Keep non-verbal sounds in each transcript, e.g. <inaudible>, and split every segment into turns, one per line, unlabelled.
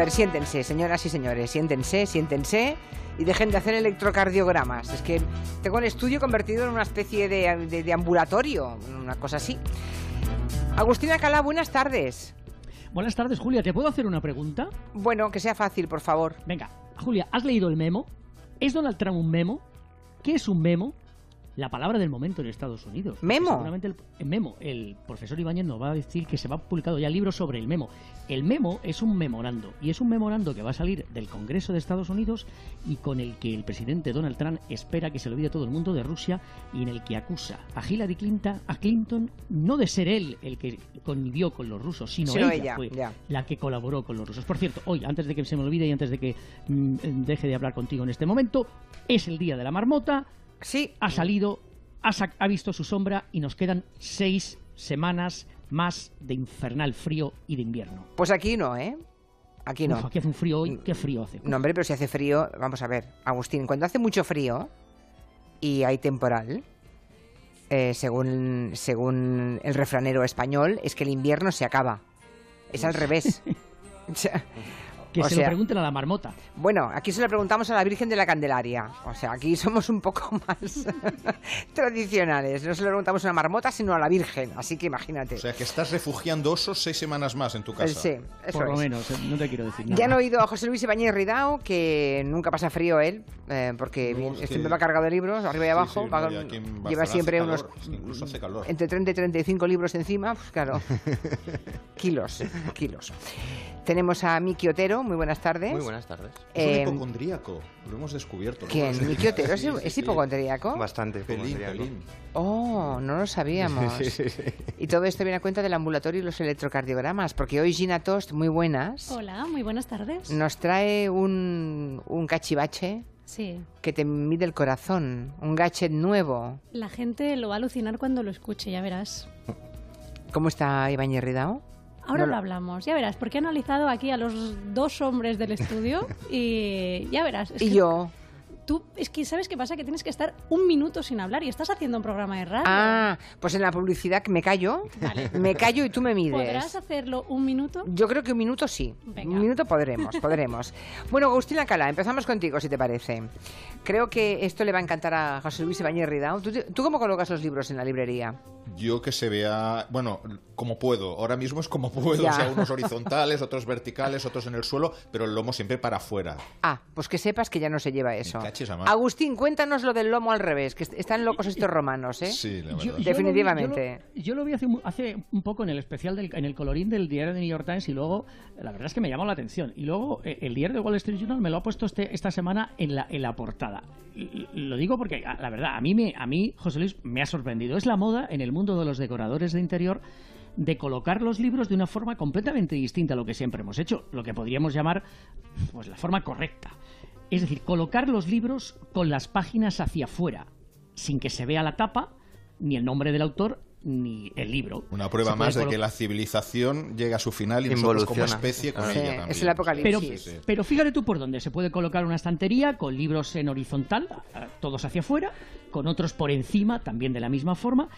A ver, siéntense, señoras y señores, siéntense, siéntense y dejen de hacer electrocardiogramas. Es que tengo el estudio convertido en una especie de, de- de ambulatorio, una cosa así. Agustina Calá, buenas tardes.
Buenas tardes, Julia. ¿Te puedo hacer una pregunta?
Bueno, que sea fácil, por favor.
Venga, Julia, ¿has leído el memo? ¿Es Donald Trump un memo? ¿Qué es un memo? La palabra del momento en Estados Unidos.
¿Memo?
Seguramente el, el memo. El profesor Ibáñez nos va a decir que se va publicado ya libros sobre el memo. El memo es un memorando. Y es un memorando que va a salir del Congreso de Estados Unidos y con el que el presidente Donald Trump espera que se lo olvide todo el mundo de Rusia y en el que acusa a Hillary Clinton, a Clinton no de ser él el que convivió con los rusos, sino,
Sino
ella,
ella,
fue
ya.
la que colaboró con los rusos. Por cierto, hoy, antes de que se me olvide y antes de que mm, deje de hablar contigo en este momento, es el día de la marmota,
Sí,
ha salido, ha, visto su sombra y nos quedan seis semanas más de infernal frío y de invierno.
pues aquí no, ¿eh? Aquí no.
Uf, aquí hace un frío hoy, qué frío hace.
No, hombre, pero si hace frío, vamos a ver, Agustín, cuando hace mucho frío y hay temporal, eh, según, según el refranero español, es que el invierno se acaba. Es al revés. <laughs> O sea,
que
o
se
sea,
lo pregunten a la marmota.
Bueno, aquí se lo preguntamos a la Virgen de la Candelaria. O sea, aquí somos un poco <laughs> más <laughs> tradicionales. No se lo preguntamos a una marmota, sino a la Virgen. Así que imagínate.
O sea, que estás refugiando osos seis semanas más en tu casa.
sí, eso
Por lo
es.
menos, eh, no te quiero decir nada.
Ya han oído a José Luis Ibáñez Ridao, que nunca pasa frío él, eh, porque
No, que-
siempre va cargado de libros, arriba y abajo.
sí,
va
no,
lleva siempre unos.
incluso hace calor.
Entre 30 y 35 libros encima, pues claro. <laughs> kilos, kilos. Tenemos a Miki Otero, muy buenas tardes.
Muy buenas tardes.
Es un
Eh,
hipocondríaco, lo hemos descubierto. ¿no?
¿Quién? ¿Miki Otero es,
Sí, sí,
es
sí.
hipocondríaco?
Bastante
Pelín,
hipocondríaco.
pelín.
Oh, no lo sabíamos. Y todo esto viene a cuenta del ambulatorio y los electrocardiogramas, porque hoy Gina Tost, muy buenas,
Hola, muy buenas tardes.
nos trae un, un cachivache
Sí,
que te mide el corazón, un gadget nuevo.
la gente lo va a alucinar cuando lo escuche, ya verás.
¿Cómo está Ibáñez Ridao?
Ahora
No
lo hablamos, ya verás, porque he analizado aquí a los dos hombres del estudio y ya verás. es
Y
que
yo.
Tú, es que ¿sabes qué pasa? Que tienes que estar un minuto sin hablar y estás haciendo un programa de radio.
Ah, pues en la publicidad me callo. <laughs> Me callo y tú me
¿Podrás
mides.
hacerlo un minuto?
Yo creo que un minuto sí.
Venga.
Un minuto podremos, podremos. Bueno, Agustina Cala, empezamos contigo, si te parece. Creo que esto le va a encantar a José Luis Ibáñez Ridao. ¿Tú, tú cómo colocas los libros en la librería?
Yo que se vea, bueno, como puedo. Ahora mismo es como puedo.
Ya.
O sea, unos <laughs> horizontales, otros verticales, otros en el suelo, pero el lomo siempre para afuera.
Ah, pues que sepas que ya no se lleva eso.
A.
Agustín, cuéntanos lo del lomo al revés, que est- están locos estos romanos, ¿eh?
Sí, la
Yo-
verdad.
yo
Definitivamente.
lo vi- Yo lo, yo lo vi hace, mu- hace un poco en el especial, del, en el colorín del diario de New York Times y luego, la verdad es que me llamó la atención. Y luego eh, el diario de Wall Street Journal me lo ha puesto este, esta semana en la, en la portada. Y- Lo digo porque, a- la verdad, a mí, me, a mí, José Luis, me ha sorprendido. Es la moda en el mundo de los decoradores de interior de colocar los libros de una forma completamente distinta a lo que siempre hemos hecho, lo que podríamos llamar pues la forma correcta. Es decir, colocar los libros con las páginas hacia afuera, sin que se vea la tapa, ni el nombre del autor, ni el libro.
Una prueba más de que la civilización llega a su final y nosotros como especie con
Sí,
ella
es
también.
el apocalipsis.
Pero, pero fíjate tú por dónde. Se puede colocar una estantería con libros en horizontal, todos hacia afuera, con otros por encima, también de la misma forma.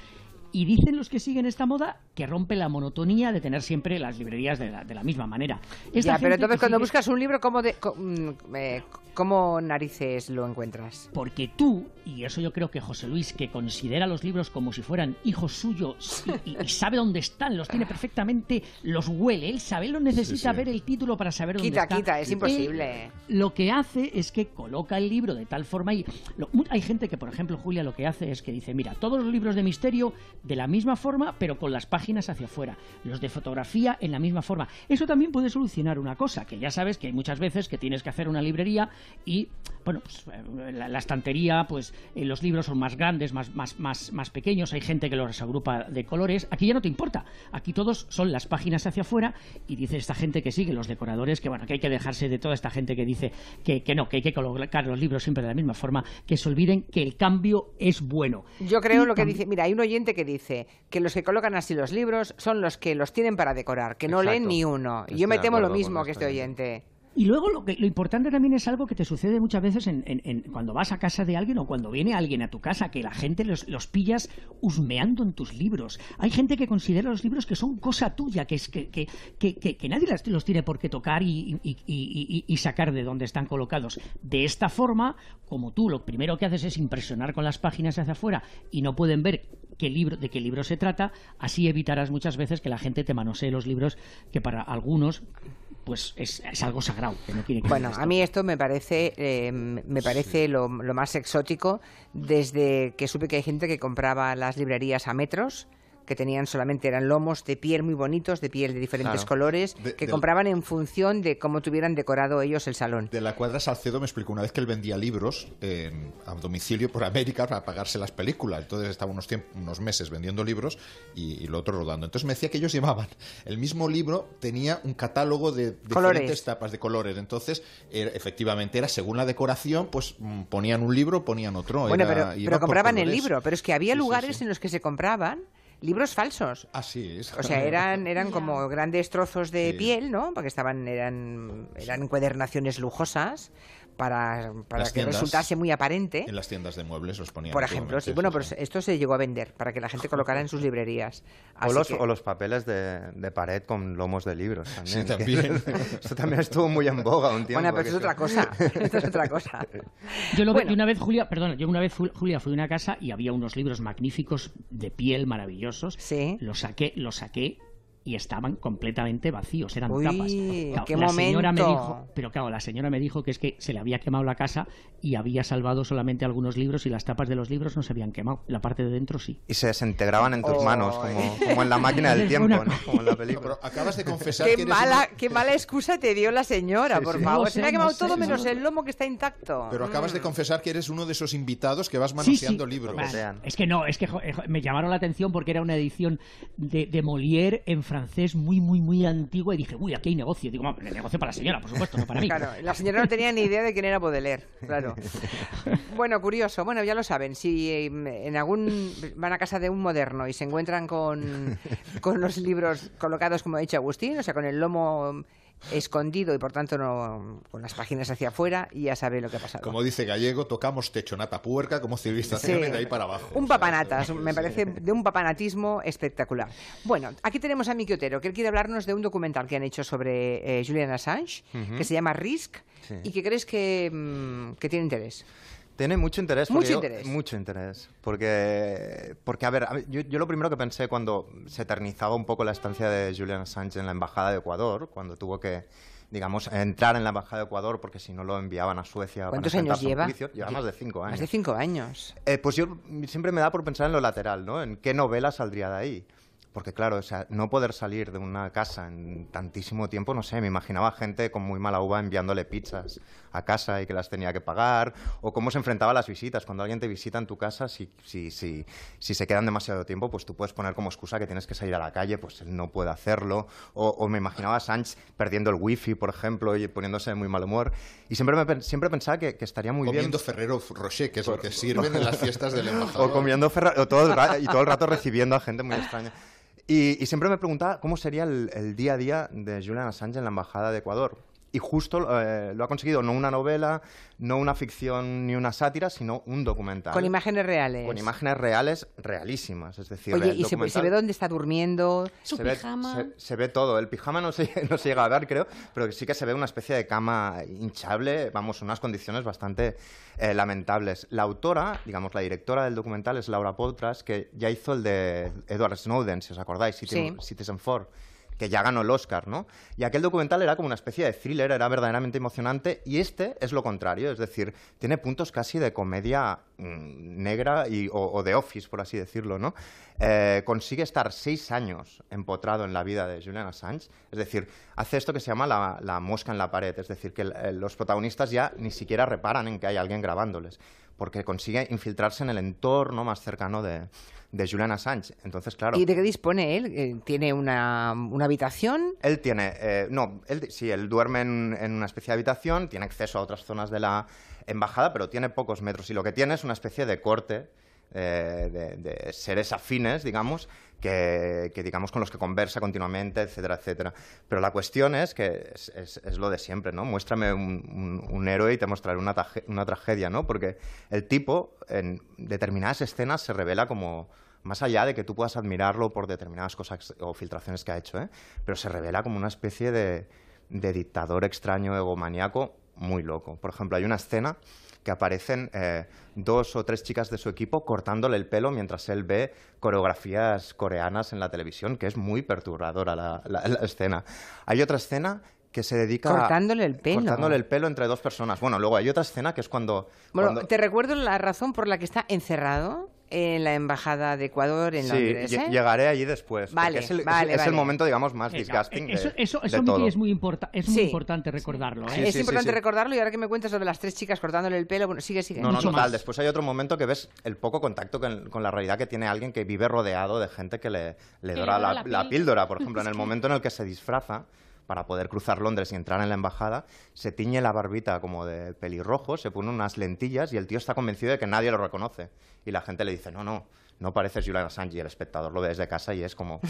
Y dicen los que siguen esta moda que rompe la monotonía de tener siempre las librerías de la, de la misma manera. Esta
ya, pero entonces cuando
sigue-
buscas un libro, ¿cómo, de, mm, eh, ¿cómo narices lo encuentras?
Porque tú, y eso yo creo que José Luis, que considera los libros como si fueran hijos suyos y, y- y sabe dónde están, los tiene perfectamente, los huele, él sabe, él no necesita
Sí, sí.
ver el título para saber dónde
Quita,
está.
quita, es
Él
imposible.
lo que hace es que coloca el libro de tal forma y lo- hay gente que, por ejemplo, Julia, lo que hace es que dice, mira, todos los libros de misterio de la misma forma, pero con las páginas hacia afuera, los de fotografía en la misma forma. Eso también puede solucionar una cosa, que ya sabes que hay muchas veces que tienes que hacer una librería y, bueno, pues, eh, la, la estantería, pues eh, los libros son más grandes, más, más, más, más pequeños, hay gente que los agrupa de colores, aquí ya no te importa, aquí todos son las páginas hacia afuera y dice esta gente que sigue, los decoradores, que bueno, que hay que dejarse de toda esta gente que dice que, que no, que hay que colocar los libros siempre de la misma forma, que se olviden que el cambio es bueno.
Yo creo
Y
lo que dice, mira, hay un oyente que dice que los que colocan así los libros son los que los tienen para decorar, que no leen ni uno. Y
Estoy
yo me temo lo mismo que
este
este oyente.
Y luego lo, que, lo importante también es algo que te sucede muchas veces en, en- en- cuando vas a casa de alguien o cuando viene alguien a tu casa, que la gente los, los pillas husmeando en tus libros. Hay gente que considera los libros que son cosa tuya, que, es, que, que, que, que- que nadie las- los tiene por qué tocar y, y- y- y- y sacar de donde están colocados. De esta forma, como tú lo primero que haces es impresionar con las páginas hacia afuera y no pueden ver qué libro, de qué libro se trata, así evitarás muchas veces que la gente te manosee los libros que para algunos pues es, es algo sagrado, que no tiene que
Bueno, a mí esto. me parece, eh, me parece lo, lo más exótico desde que supe que hay gente que compraba las librerías a metros que tenían solamente eran lomos de piel muy bonitos, de piel de diferentes
Claro.
colores,
De-
que
del-
compraban en función de cómo tuvieran decorado ellos el salón.
De la cuadra Salcedo me explicó una vez que él vendía libros en- a domicilio por América para pagarse las películas. Entonces estaba unos, unos meses vendiendo libros y, y lo otro rodando. Entonces me decía que ellos <laughs> llevaban el mismo libro, tenía un catálogo de
Colores.
diferentes tapas de colores. Entonces, efectivamente, era según la decoración, pues mm, ponían un libro, ponían otro.
Bueno,
Era-
pero, compraban el libro, pero es que había
Sí, sí,
lugares
sí.
en los que se compraban libros falsos.
Ah, sí. es-
O sea, eran, eran como grandes trozos de
Sí.
piel, ¿no? Porque estaban, eran, eran encuadernaciones lujosas para, para que
tiendas.
resultase muy aparente.
En las tiendas de muebles los ponían.
Por ejemplo, sí. bueno,
sí.
esto se llegó a vender para que la gente colocara en sus <laughs> librerías.
O los,
que-
o los papeles de, de pared con lomos de libros también.
Sí, también. <laughs>
Esto también estuvo muy en boga un tiempo.
Bueno, pero esto es otra cosa. <laughs> Esto es otra cosa.
Yo, lo,
Bueno.
una vez, Julia, perdona, yo una vez, Julia, fui a una casa y había unos libros magníficos de piel maravillosos.
Sí.
Los saqué, los saqué y estaban completamente vacíos, eran
Uy,
tapas.
qué
la señora me dijo, pero claro, la señora me dijo que es que se le había quemado la casa y había salvado solamente algunos libros y las tapas de los libros no se habían quemado, la parte de dentro sí.
Y se desintegraban en tus
Oh.
manos, como, como en la máquina del <laughs> tiempo,
una-
¿no? Como en la película.
pero acabas de confesar
Qué
que eres
mala, qué mala excusa te dio la señora,
Sí,
por
sí.
favor.
No
Se me ha quemado
no
todo
no
menos el lomo que está intacto.
Pero acabas de
Mm.
confesar que eres uno de esos invitados que vas manoseando
sí.
libros.
Es que no, es que eh, me llamaron la atención porque era una edición de, de Molière en francés muy, muy, muy antigua y dije, uy, aquí hay negocio. Digo, "Bueno, el negocio para la señora, por supuesto, no para mí.
Claro, la señora no tenía ni idea de quién era Baudelaire, claro. <laughs> Bueno, curioso. Bueno, ya lo saben. Si eh, en algún van a casa de un moderno y se encuentran con, con los libros colocados, como ha dicho Agustín, o sea, con el lomo escondido y por tanto no con las páginas hacia afuera, y ya sabe lo que ha pasado.
Como dice Gallego, tocamos techo nata puerca como civilización
Sí.
de ahí para abajo.
Un
O sea,
papanatas, me parece de un papanatismo espectacular. Bueno, aquí tenemos a Miki Otero, que él quiere hablarnos de un documental que han hecho sobre eh, Julian Assange, que se llama Risk,
Sí.
y que crees que, mm, que tiene interés.
Tiene mucho interés.
Mucho
yo-
interés.
mucho interés. Porque, porque a ver, yo, yo lo primero que pensé cuando se eternizaba un poco la estancia de Julian Assange en la Embajada de Ecuador, cuando tuvo que, digamos, entrar en la Embajada de Ecuador porque si no lo enviaban a Suecia
¿Cuántos
para
años lleva?
juicio. Lleva más de cinco años.
Más de cinco años.
Eh, pues yo siempre me da por pensar en lo lateral, ¿no? En qué novela saldría de ahí. Porque claro, o sea, no poder salir de una casa en tantísimo tiempo, no sé, me imaginaba gente con muy mala uva enviándole pizzas a casa y que las tenía que pagar, o cómo se enfrentaba a las visitas. Cuando alguien te visita en tu casa, si, si, si, si se quedan demasiado tiempo, pues tú puedes poner como excusa que tienes que salir a la calle, pues él no puede hacerlo. O, o me imaginaba a Sánchez perdiendo el wifi, por ejemplo, y poniéndose de muy mal humor. Y siempre, me, siempre pensaba que, que estaría muy bien
Comiendo Ferrero Rocher, que es lo que sirven en las fiestas del <laughs> embajador.
o comiendo ferra- o todo el y todo el rato recibiendo a gente muy extraña. Y, y siempre me preguntaba cómo sería el, el día a día de Julian Assange en la Embajada de Ecuador. Y justo eh, lo ha conseguido, no una novela, no una ficción ni una sátira, sino un documental.
Con imágenes reales.
Con imágenes reales, realísimas. Es decir,
Oye, ¿y se, se ve dónde está durmiendo?
Su
se ve,
pijama.
se, se ve todo. El pijama no se, <laughs> no se llega a ver, creo, pero sí que se ve una especie de cama hinchable, vamos, unas condiciones bastante eh, lamentables. La autora, digamos, la directora del documental es Laura Poitras, que ya hizo el de Edward Snowden, si os acordáis, Citizen,
Sí.
Citizen Four que ya ganó el Oscar, ¿no? Y aquel documental era como una especie de thriller, era verdaderamente emocionante, y este es lo contrario, es decir, tiene puntos casi de comedia mm, negra y, o, de office, por así decirlo, ¿no? Eh, consigue estar seis años empotrado en la vida de Julian Assange, es decir, hace esto que se llama la, mosca en la pared, es decir, que los protagonistas ya ni siquiera reparan en que hay alguien grabándoles, porque consigue infiltrarse en el entorno más cercano de, de Julian Assange. Entonces, claro...
¿Y de qué dispone él? Eh, ¿Tiene una, una habitación?
Él tiene, eh, no, él, sí, él duerme en, en una especie de habitación, tiene acceso a otras zonas de la embajada, pero tiene pocos metros y lo que tiene es una especie de corte eh, de, seres afines, digamos, que, digamos con los que conversa continuamente, etcétera, etcétera. Pero la cuestión es que es, lo de siempre, ¿no? Muéstrame un, héroe y te mostraré una, una tragedia, ¿no? Porque el tipo en determinadas escenas se revela como más allá de que tú puedas admirarlo por determinadas cosas o filtraciones que ha hecho, ¿eh? pero se revela como una especie de, de dictador extraño, egomaniaco, muy loco. Por ejemplo, hay una escena que aparecen eh, dos o tres chicas de su equipo cortándole el pelo mientras él ve coreografías coreanas en la televisión, que es muy perturbadora la, la, la escena. Hay otra escena que se dedica
cortándole el pelo.
cortándole el pelo entre dos personas. Bueno luego hay otra escena que es cuando
bueno
cuando...
te recuerdo la razón por la que está encerrado en la embajada de Ecuador en
sí,
Londres. ¿eh?
llegaré allí después.
Vale,
es, el,
vale,
es,
vale.
el, momento, digamos, más disgusting.
Eso,
de,
eso, eso
de todo.
es muy, importa es muy
Sí.
importante recordarlo. ¿eh?
Sí,
es
sí,
importante
sí.
recordarlo y ahora que me cuentas sobre las tres chicas cortándole el pelo, bueno, sigue, sigue.
No, no,
Mucho
total.
más.
Después hay otro momento que ves el poco contacto con, con la realidad que tiene alguien que vive rodeado de gente que le, le dora la,
la píldora.
Por <laughs> ejemplo, en el momento en el que se disfraza para poder cruzar Londres y entrar en la embajada, se tiñe la barbita como de pelirrojo, se pone unas lentillas y el tío está convencido de que nadie lo reconoce. Y la gente le dice, no, no, no pareces Julian Assange y el espectador lo ve desde casa y es como,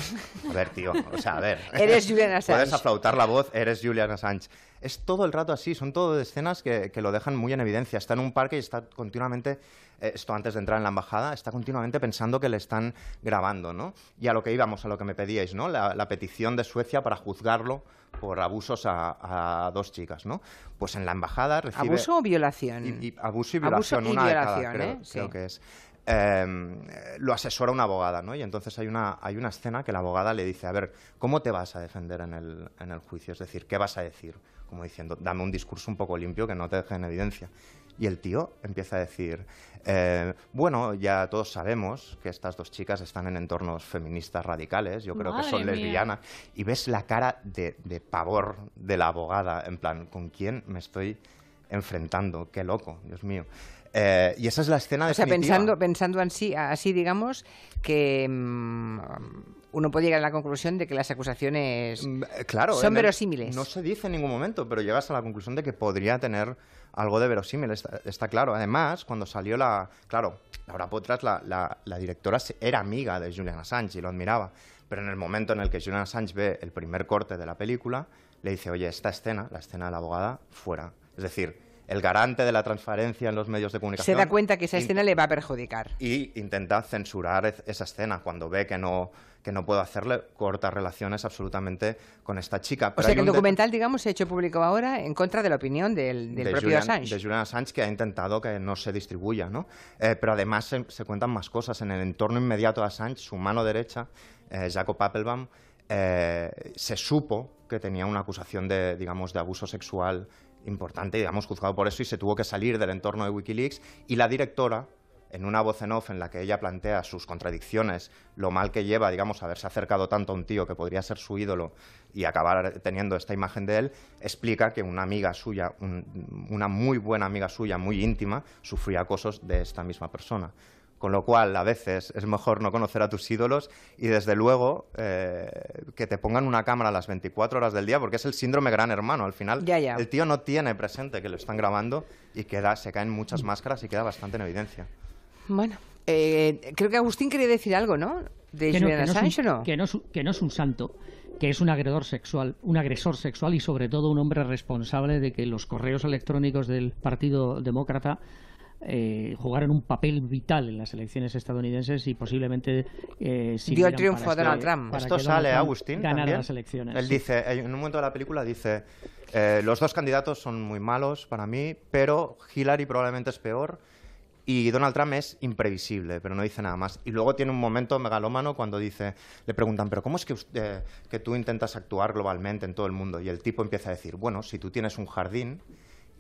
a ver, tío, o sea, a ver. <laughs>
Eres Julian <laughs> Assange.
Puedes aflautar la voz, eres Julian Assange. Es todo el rato así, son todo escenas que, que lo dejan muy en evidencia. Está en un parque y está continuamente, esto antes de entrar en la embajada, está continuamente pensando que le están grabando, ¿no? Y a lo que íbamos, a lo que me pedíais, ¿no? La, la petición de Suecia para juzgarlo por abusos a, a dos chicas, ¿no? Pues en la embajada recibe...
¿Abuso o violación?
Y, y abuso y
Abuso
violación,
y
una de cada,
violación,
creo,
¿eh? Sí.
creo que es. Eh, lo asesora una abogada, ¿no? Y entonces hay una, hay una escena que la abogada le dice, a ver, ¿cómo te vas a defender en el, en el juicio? Es decir, ¿qué vas a decir? Como diciendo, dame un discurso un poco limpio que no te deje en evidencia. Y el tío empieza a decir, eh, bueno, ya todos sabemos que estas dos chicas están en entornos feministas radicales, yo creo que son
mía.
lesbianas. Y ves la cara de, de pavor de la abogada, en plan, ¿con quién me estoy enfrentando? Qué loco, Dios mío. Eh, y esa es la escena
O sea, pensando, pensando así, así, digamos, que mm, uno puede llegar a la conclusión de que las acusaciones
Mm, Claro,
son verosímiles.
No se dice en ningún momento, pero llegas a la conclusión de que podría tener algo de verosímil, está, claro. Además, cuando salió la... Claro, Laura Potras, la, la- la directora, era amiga de Julian Assange y lo admiraba. Pero en el momento en el que Julian Assange ve el primer corte de la película, le dice, oye, esta escena, la escena de la abogada, fuera. Es decir, el garante de la transparencia en los medios de
se
comunicación...
da cuenta que esa escena le va a perjudicar.
y intenta censurar ez- esa escena. Cuando ve que no, que no puede hacerle, corta relaciones absolutamente con esta chica.
O
Pero
sea
hay
que el documental, digamos, se ha hecho público ahora en contra de la opinión del, del
de
propio
Julian,
Assange.
de Julian Assange que ha intentado que no se distribuya, ¿no? Eh, pero además se, se cuentan más cosas. En el entorno inmediato de Assange, su mano derecha, eh, Jacob Appelbaum, eh, se supo que tenía una acusación de, digamos, de abuso sexual importante, digamos, juzgado por eso y se tuvo que salir del entorno de Wikileaks y la directora en una voz en off en la que ella plantea sus contradicciones, lo mal que lleva, digamos, haberse acercado tanto a un tío que podría ser su ídolo y acabar teniendo esta imagen de él, explica que una amiga suya, un- una muy buena amiga suya, muy íntima, sufría acosos de esta misma persona. Con lo cual, a veces es mejor no conocer a tus ídolos y, desde luego, eh, que te pongan una cámara las 24 horas del día, porque es el síndrome gran hermano. Al final,
Ya, ya.
el tío no tiene presente que lo están grabando y queda, se caen muchas máscaras y queda bastante en evidencia.
Bueno, eh, creo que Agustín quería decir algo, ¿no? De
que no,
Julian
que no es
Assange,
un-
¿o no?
que no es un- que no es un santo, que es un agredor sexual, un agresor sexual y sobre todo un hombre responsable de que los correos electrónicos del Partido Demócrata eh, jugaran un papel vital en las elecciones estadounidenses y posiblemente eh, sirvieran
triunfo
para
a Donald
que-
Trump.
Esto sale,
Trump
Agustín, también.
las elecciones.
Él
sí.
dice, en un momento de la película dice, eh, los dos candidatos son muy malos para mí, pero Hillary probablemente es peor y Donald Trump es imprevisible, pero no dice nada más. Y luego tiene un momento megalómano cuando dice, le preguntan, pero ¿cómo es que, usted- eh, que tú intentas actuar globalmente en todo el mundo? Y el tipo empieza a decir, bueno, si tú tienes un jardín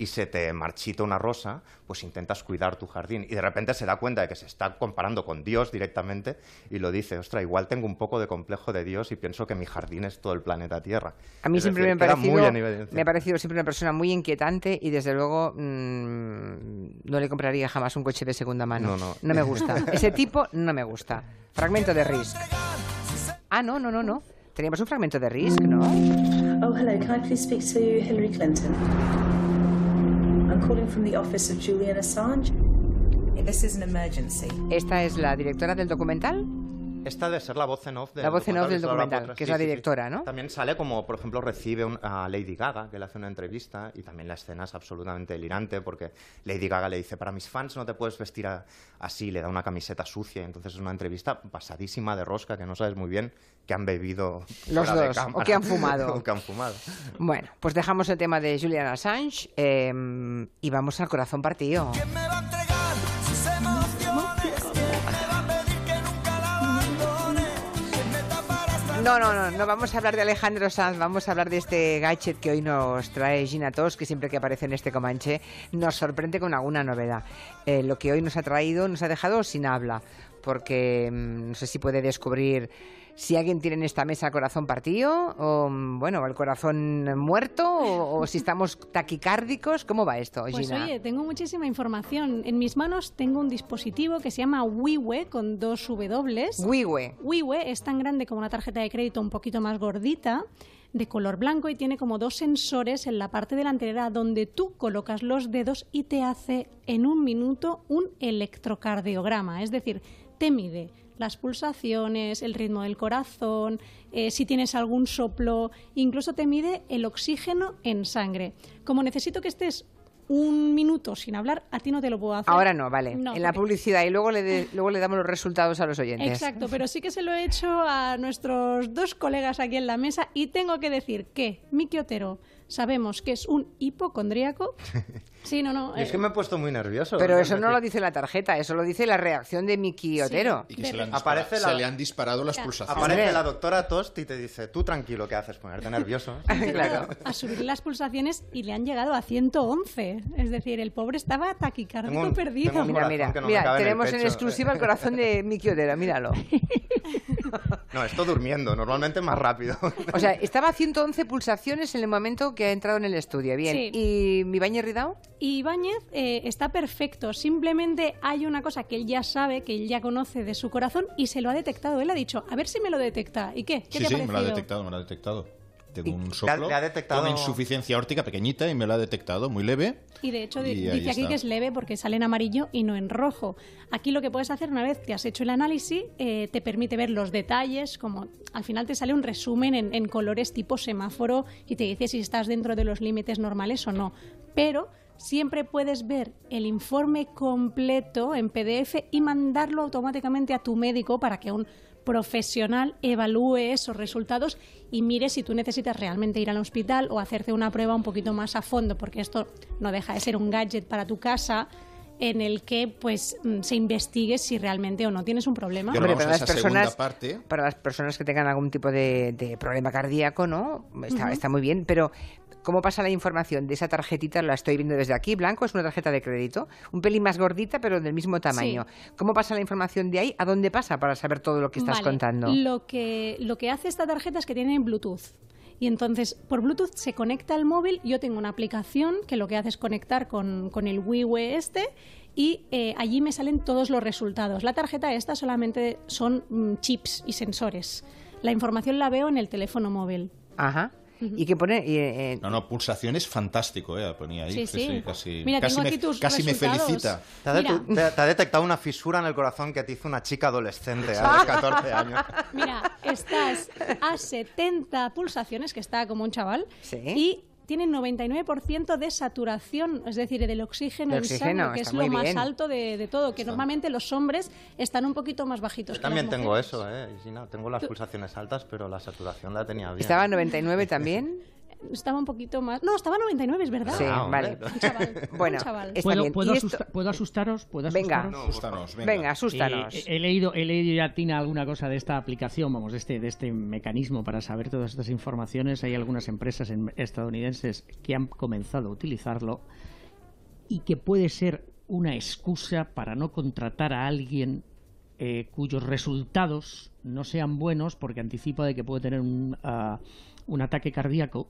y se te marchita una rosa, pues intentas cuidar tu jardín. Y de repente se da cuenta de que se está comparando con Dios directamente y lo dice, ostra, igual tengo un poco de complejo de Dios y pienso que mi jardín es todo el planeta Tierra.
A mí
Es
siempre
decir,
me ha, parecido, me ha parecido siempre una persona muy inquietante y desde luego mm, no le compraría jamás un coche de segunda mano.
No, no.
me gusta. Ese tipo no me gusta. Fragmento de Risk. Ah, no, no, no, no. Teníamos un fragmento de Risk, ¿no?
Oh, hello. Can I please speak to Hillary Clinton? Calling from the office of Julian Assange.
This is an emergency.
Esta es la directora del documental.
Esta de ser la voz en off del
La voz en off del documental, que es la directora, ¿no?
También sale como, por ejemplo, recibe un- a Lady Gaga, que le hace una entrevista, y también la escena es absolutamente delirante, porque Lady Gaga le dice, para mis fans no te puedes vestir a- así, le da una camiseta sucia, y entonces es una entrevista pasadísima de rosca, que no sabes muy bien que han bebido
Los
fuera de
dos, o
cámara.
que han fumado. <laughs>
o que han fumado.
Bueno, pues dejamos el tema de Julian Assange eh, y vamos al corazón partido. No, no, no, no vamos a hablar de Alejandro Sanz, vamos a hablar de este gadget que hoy nos trae Gina Tos, que siempre que aparece en este Comanche nos sorprende con alguna novedad. Eh, lo que hoy nos ha traído nos ha dejado sin habla, porque mm, no sé si puede descubrir si alguien tiene en esta mesa corazón partido, o mm, bueno, el corazón muerto, o, o si <laughs> estamos taquicárdicos. ¿Cómo va esto,
Pues
Gina?
oye, tengo muchísima información. En mis manos tengo un dispositivo que se llama Wiwe con dos W.
Wiwe.
Wiwe es tan grande como una tarjeta de crédito un poquito más gordita de color blanco y tiene como dos sensores en la parte delantera donde tú colocas los dedos y te hace en un minuto un electrocardiograma, es decir, te mide las pulsaciones, el ritmo del corazón, eh, si tienes algún soplo, incluso te mide el oxígeno en sangre. Como necesito que estés un minuto sin hablar, a ti no te lo puedo hacer.
Ahora no, vale.
No,
en la publicidad y luego le, de- luego le damos los resultados a los oyentes.
Exacto, pero sí que se lo he hecho a nuestros dos colegas aquí en la mesa y tengo que decir que Miki Otero sabemos que es un hipocondríaco. <laughs> Sí, no, no.
Y es
eh,
que me he puesto muy nervioso.
Pero
Es
eso no lo dice la tarjeta, eso lo dice la reacción de Miki Otero.
Y que se le, han
Aparece
disparado,
la-
se le han disparado las pulsaciones.
Aparece la doctora Tost y te dice, tú tranquilo, ¿qué haces? Ponerte nervioso. <laughs>
claro.
a subir las pulsaciones y le han llegado a 111. Es decir, el pobre estaba taquicárdico
Tengo un-
perdido.
tengo un
Mira, mira,
que no me
mira,
en
tenemos en,
pecho.
exclusiva el corazón de Miki Otero, míralo. <laughs>
No, esto durmiendo, normalmente más rápido.
O sea, estaba a 111 pulsaciones en el momento que ha entrado en el estudio. Bien.
Sí.
¿Y mi baño Ridao?
Y Ibáñez eh, está perfecto. Simplemente hay una cosa que él ya sabe, que él ya conoce de su corazón y se lo ha detectado. Él ha dicho, a ver si me lo detecta. ¿Y qué? ¿Qué
Sí,
te ha
sí, me lo ha detectado, me lo ha detectado. Tengo
Y-
un soplo
ha- le ha detectado-
con insuficiencia órtica pequeñita y me lo ha detectado muy leve.
Y de hecho
Y
dice aquí
está.
que es leve porque sale en amarillo y no en rojo. Aquí lo que puedes hacer una vez que has hecho el análisis eh, te permite ver los detalles, como al final te sale un resumen en, en colores tipo semáforo y te dice si estás dentro de los límites normales o no. Pero siempre puedes ver el informe completo en PDF y mandarlo automáticamente a tu médico para que un profesional evalúe esos resultados y mire si tú necesitas realmente ir al hospital o hacerte una prueba un poquito más a fondo, porque esto no deja de ser un gadget para tu casa en el que pues mm, se investigue si realmente o no tienes un problema.
Vamos
para
a
las personas,
parte.
para las personas que tengan algún tipo de, de problema cardíaco, ¿no? Está, está muy bien, pero ¿cómo pasa la información de esa tarjetita? La estoy viendo desde aquí, blanco, es una tarjeta de crédito, un pelín más gordita, pero del mismo tamaño. ¿Cómo pasa la información de ahí? ¿A dónde pasa para saber todo lo que estás
Vale,
contando?
Lo que, lo que hace esta tarjeta es que tiene Bluetooth. Y entonces, por Bluetooth se conecta al móvil. Yo tengo una aplicación que lo que hace es conectar con, con el WiiWe este y eh, allí me salen todos los resultados. La tarjeta esta solamente son mm, chips y sensores. La información la veo en el teléfono móvil.
Ajá. ¿Y qué pone? Eh,
No, no, pulsaciones fantástico, ¿eh? Ponía ahí.
Sí, sí.
casi
Mira,
casi
tengo
me,
aquí tus
casi me
resultados.
felicita.
Te ha, de-
Mira.
te- te ha detectado una fisura en el corazón que te hizo una chica adolescente a los 14 años.
Mira, estás a 70 pulsaciones, que está como un chaval,
Sí.
y tiene 99% de saturación, es decir, del oxígeno
De
en
oxígeno,
sangre, que es lo más
bien.
alto de, de todo, que normalmente los hombres están un poquito más bajitos.
Yo
que
también
las
tengo eso, ¿eh? No, tengo las pulsaciones altas, pero la saturación la tenía bien.
¿Estaba a 99 también? <laughs>
Estaba un poquito más... No, estaba a 99, es verdad.
Sí,
Ah,
vale.
Un chaval, <laughs>
Bueno,
un chaval.
está
¿Puedo,
bien.
puedo
¿Y esto-
asusta- ¿puedo asustaros? ¿Puedo
Venga.
asustaros?
No, asustanos, venga.
Venga, asústanos.
Eh, he, leído, he leído ya, Tina, alguna cosa de esta aplicación, vamos, de este, de este mecanismo para saber todas estas informaciones. Hay algunas empresas en- estadounidenses que han comenzado a utilizarlo y que puede ser una excusa para no contratar a alguien eh, cuyos resultados no sean buenos porque anticipa de que puede tener un, ah, un ataque cardíaco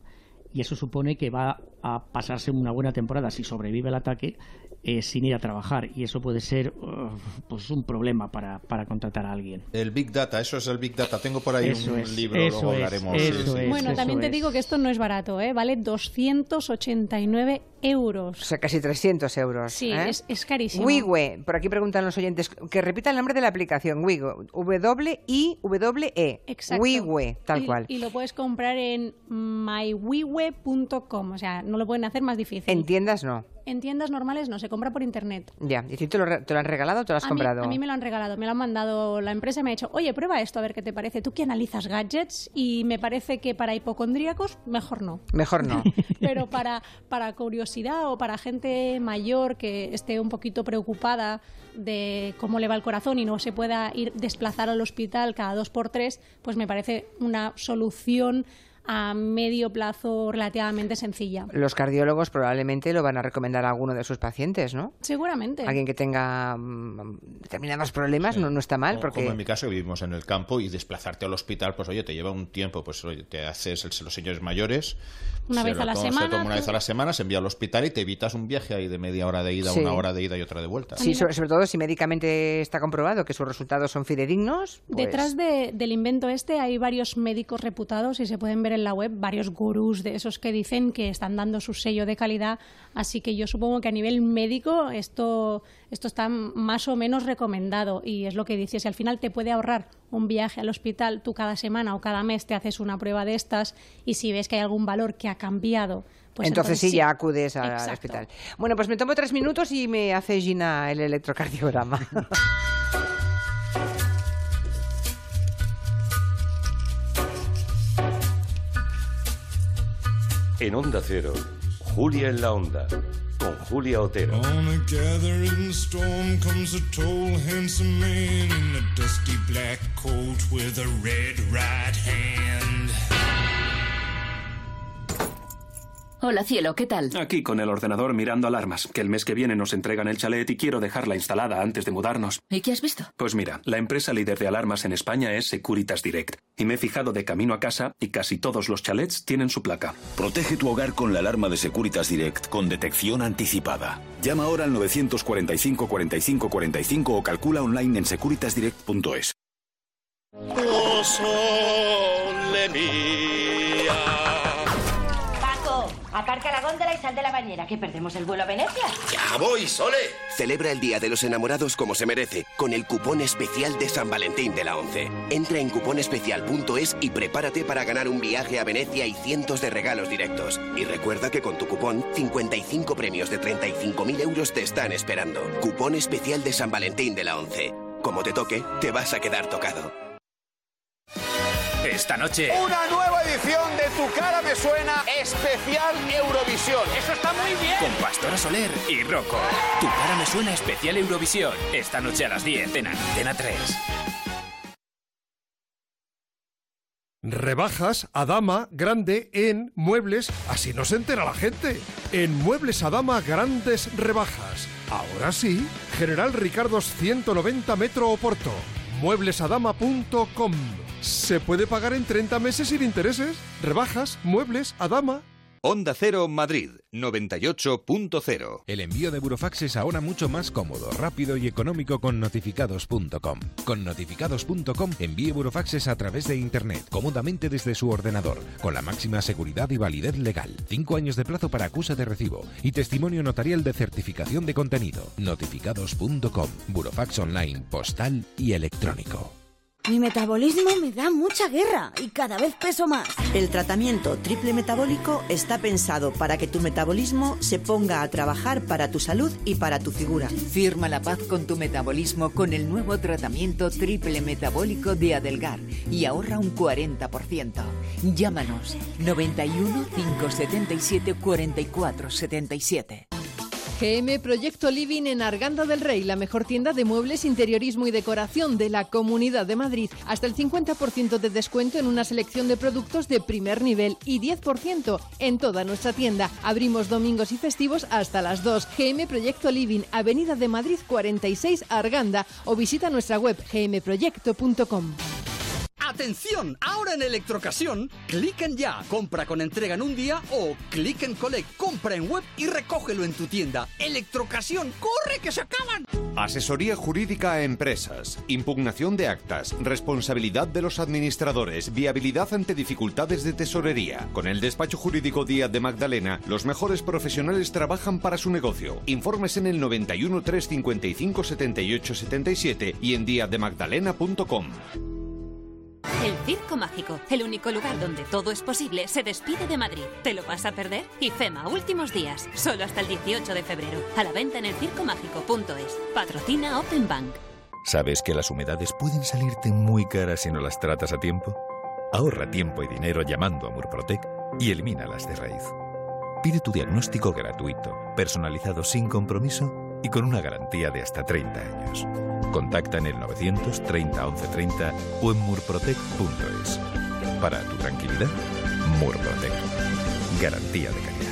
y eso supone que va a pasarse una buena temporada si sobrevive el ataque eh, sin ir a trabajar y eso puede ser uh, pues un problema para, para contratar a alguien.
El Big Data, eso es el Big Data. Tengo por ahí
Eso
un
es,
libro,
eso
luego
es,
hablaremos.
eso
sí, sí.
es.
Bueno, también te digo que esto no es barato, ¿eh? Vale 289 euros.
O sea, casi 300 euros.
Sí,
¿eh?
es, es carísimo.
Wiwe, por aquí preguntan los oyentes, que repita el nombre de la aplicación, Wiwe, W-I-W-E,
Exacto.
Wiwe, tal
Y-
cual.
Y lo puedes comprar en mywiwe.com, o sea, no lo pueden hacer más difícil.
En tiendas no,
En tiendas normales no, se compra por internet.
ya. ¿Y te lo, te lo han regalado o te lo has
a,
comprado?
Mí, a mí me lo han regalado, me lo han mandado la empresa y me ha dicho, oye, prueba esto a ver qué te parece. Tú que analizas gadgets y me parece que para hipocondríacos, mejor no.
Mejor no. <laughs>
Pero para, para curiosidad o para gente mayor que esté un poquito preocupada de cómo le va el corazón y no se pueda ir desplazar al hospital cada dos por tres, pues me parece una solución a medio plazo relativamente sencilla.
Los cardiólogos probablemente lo van a recomendar a alguno de sus pacientes, ¿no?
Seguramente.
Alguien que tenga mm, determinados problemas no, no está mal,
Como-
porque
Como en mi caso, que vivimos en el campo y desplazarte al hospital, pues oye, te lleva un tiempo, pues oye, te haces el- los señores mayores.
Una
se
vez
lo
a la
toma- se
semana,
toma una vez a la semana, se envía al hospital y te evitas un viaje ahí de media hora de ida,
Sí.
una hora de ida y otra de vuelta.
sí, sobre, sobre todo si médicamente está comprobado que sus resultados son fidedignos. pues-
Detrás de- del invento este hay varios médicos reputados y se pueden ver en la web varios gurús de esos que dicen que están dando su sello de calidad. Así que yo supongo que a nivel médico esto, esto está más o menos recomendado y es lo que dices. Si al final te puede ahorrar un viaje al hospital, tú cada semana o cada mes te haces una prueba de estas y si ves que hay algún valor que ha cambiado, pues
entonces, sí, ya acudes al hospital. Bueno, pues me tomo tres minutos y me hace Gina el electrocardiograma. <laughs>
En Onda Cero, Julia en la Onda, con Julia Otero.
On a gathering storm comes a tall, handsome man in a dusty black coat with a red right hand.
Hola cielo, ¿qué tal?
Aquí con el ordenador mirando alarmas, que el mes que viene nos entregan el chalet y quiero dejarla instalada antes de mudarnos.
¿Y qué has visto?
Pues mira, la empresa líder de alarmas en España es Securitas Direct. Y me he fijado de camino a casa y casi todos los chalets tienen su placa.
Protege tu hogar con la alarma de Securitas Direct con detección anticipada. Llama ahora al 945 45 45 o calcula online en securitasdirect.es.
Oh,
aparca la góndola y sal de la bañera, que perdemos el vuelo a Venecia.
Ya voy, Sole.
Celebra el Día de los Enamorados como se merece, con el cupón especial de San Valentín de la ONCE. Entra en cuponespecial.es y prepárate para ganar un viaje a Venecia y cientos de regalos directos. Y recuerda que con tu cupón, 55 premios de 35.000 euros te están esperando. Cupón especial de San Valentín de la ONCE. Como te toque, te vas a quedar tocado.
Esta noche.
Una nueva edición de Tu cara me suena especial Eurovisión.
Eso está muy bien. Con Pastora Soler y Rocco. Tu cara me suena especial Eurovisión. Esta noche a las 10 en Antena 3.
Rebajas a dama grande en muebles, así no se entera la gente. En Muebles a Dama grandes rebajas. Ahora sí, General Ricardos 190 Metro Oporto. Mueblesadama.com. Se puede pagar en 30 meses sin intereses. Rebajas, muebles a dama.
Onda Cero Madrid 98.0. El envío de burofax es ahora mucho más cómodo, rápido y económico con notificados.com. Con notificados.com envíe burofaxes a través de Internet, cómodamente desde su ordenador, con la máxima seguridad y validez legal. Cinco años de plazo para acusa de recibo y testimonio notarial de certificación de contenido. Notificados.com. Burofax online, postal y electrónico.
Mi metabolismo me da mucha guerra y cada vez peso más.
El tratamiento triple metabólico está pensado para que tu metabolismo se ponga a trabajar para tu salud y para tu figura.
Firma la paz con tu metabolismo con el nuevo tratamiento triple metabólico de Adelgar y ahorra un 40%. Llámanos 91 577 44 77.
GM Proyecto Living en Arganda del Rey, la mejor tienda de muebles, interiorismo y decoración de la Comunidad de Madrid. Hasta el 50% de descuento en una selección de productos de primer nivel y 10% en toda nuestra tienda. Abrimos domingos y festivos hasta las 2. GM Proyecto Living, Avenida de Madrid 46 Arganda o visita nuestra web gmproyecto.com.
¡Atención! Ahora en Electrocasión, clic en ya, compra con entrega en un día o clic en collect, compra en web y recógelo en tu tienda. Electrocasión, ¡corre que se acaban!
Asesoría jurídica a empresas, impugnación de actas, responsabilidad de los administradores, viabilidad ante dificultades de tesorería. Con el despacho jurídico Díaz de Magdalena, los mejores profesionales trabajan para su negocio. Informes en el 91 355 78 77 y en diazdemagdalena.com.
El Circo Mágico, el único lugar donde todo es posible, se despide de Madrid. ¿Te lo vas a perder? IFEMA, últimos días, solo hasta el 18 de febrero. A la venta en el circomágico.es. Patrocina Open Bank.
¿Sabes que las humedades pueden salirte muy caras si no las tratas a tiempo? Ahorra tiempo y dinero llamando a Murprotec y elimínalas de raíz. Pide tu diagnóstico gratuito, personalizado sin compromiso y con una garantía de hasta 30 años. Contacta en el 930 1130 o en murprotec.es. Para tu tranquilidad, Murprotec. Garantía de calidad.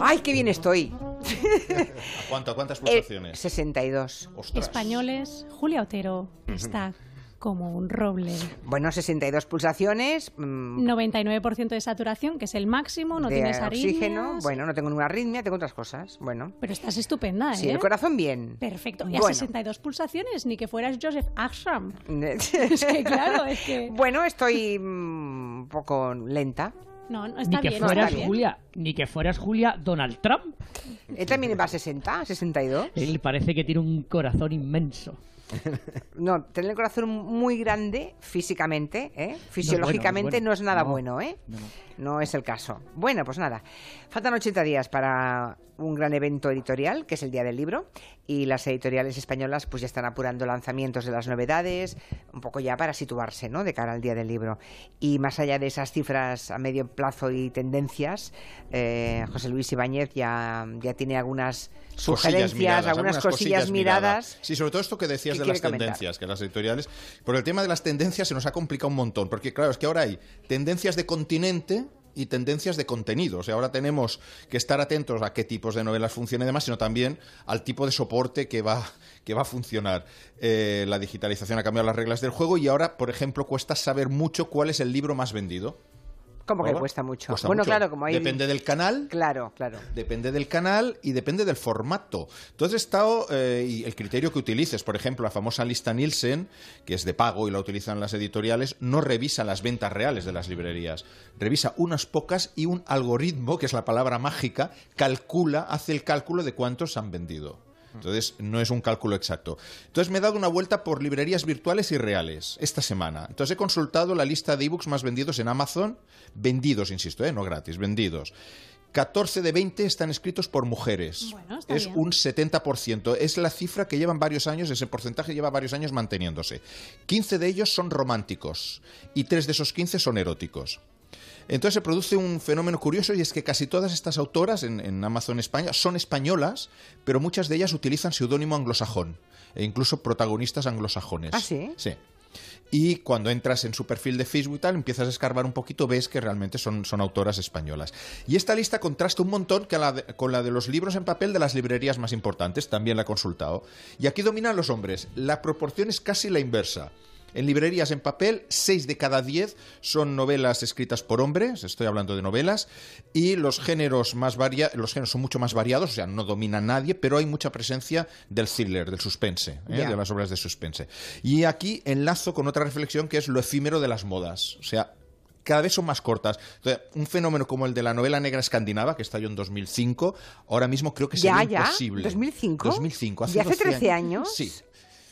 ¡Ay, qué bien estoy!
¿A cuánto? ¿A cuántas
Eh,
pulsaciones?
62.
Españoles, Julia Otero está como un roble.
Bueno, 62 pulsaciones. mm,
99% de saturación, que es el máximo, no
de
tienes
oxígeno.
arritmias.
Bueno, no tengo ninguna arritmia, tengo otras cosas. Bueno.
Pero estás estupenda, ¿eh?
Sí, el corazón bien.
Perfecto. Y a
Bueno.
62 pulsaciones, ni que fueras Joseph Ashram. <laughs> es que claro, es que...
Bueno, estoy mm, un poco lenta.
No, no
Ni
está
que
bien.
fueras
está bien.
Julia, ni que fueras Julia Donald Trump.
¿Él también va a 60, 62?
Él parece que tiene un corazón inmenso. <laughs>
No, tener el corazón muy grande físicamente, ¿eh? fisiológicamente
bueno.
no es nada
No.
bueno, ¿eh?
No
es el caso. Bueno, pues nada. Faltan 80 días para un gran evento editorial, que es el Día del Libro, y las editoriales españolas pues ya están apurando lanzamientos de las novedades, un poco ya para situarse, ¿no? De cara al Día del Libro. Y más allá de esas cifras a medio plazo y tendencias, eh, José Luis Ibáñez ya, ya tiene algunas sugerencias,
miradas,
algunas, cosillas, miradas.
Sí, sobre todo esto que decías
¿Qué
de las
comentar?
tendencias, que las editoriales. Por el tema de las tendencias se nos ha complicado un montón, porque claro, es que ahora hay tendencias de continente y tendencias de contenido. O sea, ahora tenemos que estar atentos a qué tipos de novelas funcionan y demás, sino también al tipo de soporte que va, que va a funcionar. Eh, la digitalización ha cambiado las reglas del juego y ahora, por ejemplo, cuesta saber mucho cuál es el libro más vendido.
Como que cuesta mucho.
Cuesta
bueno,
mucho.
claro, como hay...
Depende del canal.
Claro, claro.
Depende del canal y depende del formato. Entonces, estado, eh, y el criterio que utilices, por ejemplo, la famosa lista Nielsen, que es de pago y la utilizan las editoriales, no revisa las ventas reales de las librerías. Revisa unas pocas y un algoritmo, que es la palabra mágica, calcula, hace el cálculo de cuántos han vendido. Entonces, no es un cálculo exacto. Entonces, me he dado una vuelta por librerías virtuales y reales esta semana. Entonces, he consultado la lista de ebooks más vendidos en Amazon. Vendidos, insisto, ¿eh? no gratis, vendidos. 14 de 20 están escritos por mujeres.
Bueno,
es
bien.
un 70%. Es la cifra que llevan varios años, ese porcentaje lleva varios años manteniéndose. 15 de ellos son románticos y 3 de esos 15 son eróticos. Entonces se produce un fenómeno curioso y es que casi todas estas autoras en, en Amazon España son españolas, pero muchas de ellas utilizan seudónimo anglosajón e incluso protagonistas anglosajones.
¿Ah, sí?
Sí. Y cuando entras en su perfil de Facebook y tal, empiezas a escarbar un poquito, ves que realmente son, son autoras españolas. Y esta lista contrasta un montón que la de- con la de los libros en papel de las librerías más importantes, también la he consultado. Y aquí dominan los hombres. La proporción es casi la inversa. En librerías en papel, 6 de cada 10 son novelas escritas por hombres, estoy hablando de novelas, y los géneros más varia los géneros son mucho más variados, o sea, no domina nadie, pero hay mucha presencia del thriller, del suspense, ¿eh?
Ya.
de las obras de suspense. Y aquí enlazo con otra reflexión que es lo efímero de las modas, o sea, cada vez son más cortas. Entonces, un fenómeno como el de la novela negra escandinava, que estalló en 2005, ahora mismo creo que
Ya,
sería
ya.
imposible.
¿2005?
2005, hace
¿Y hace
12
13 años?
Sí.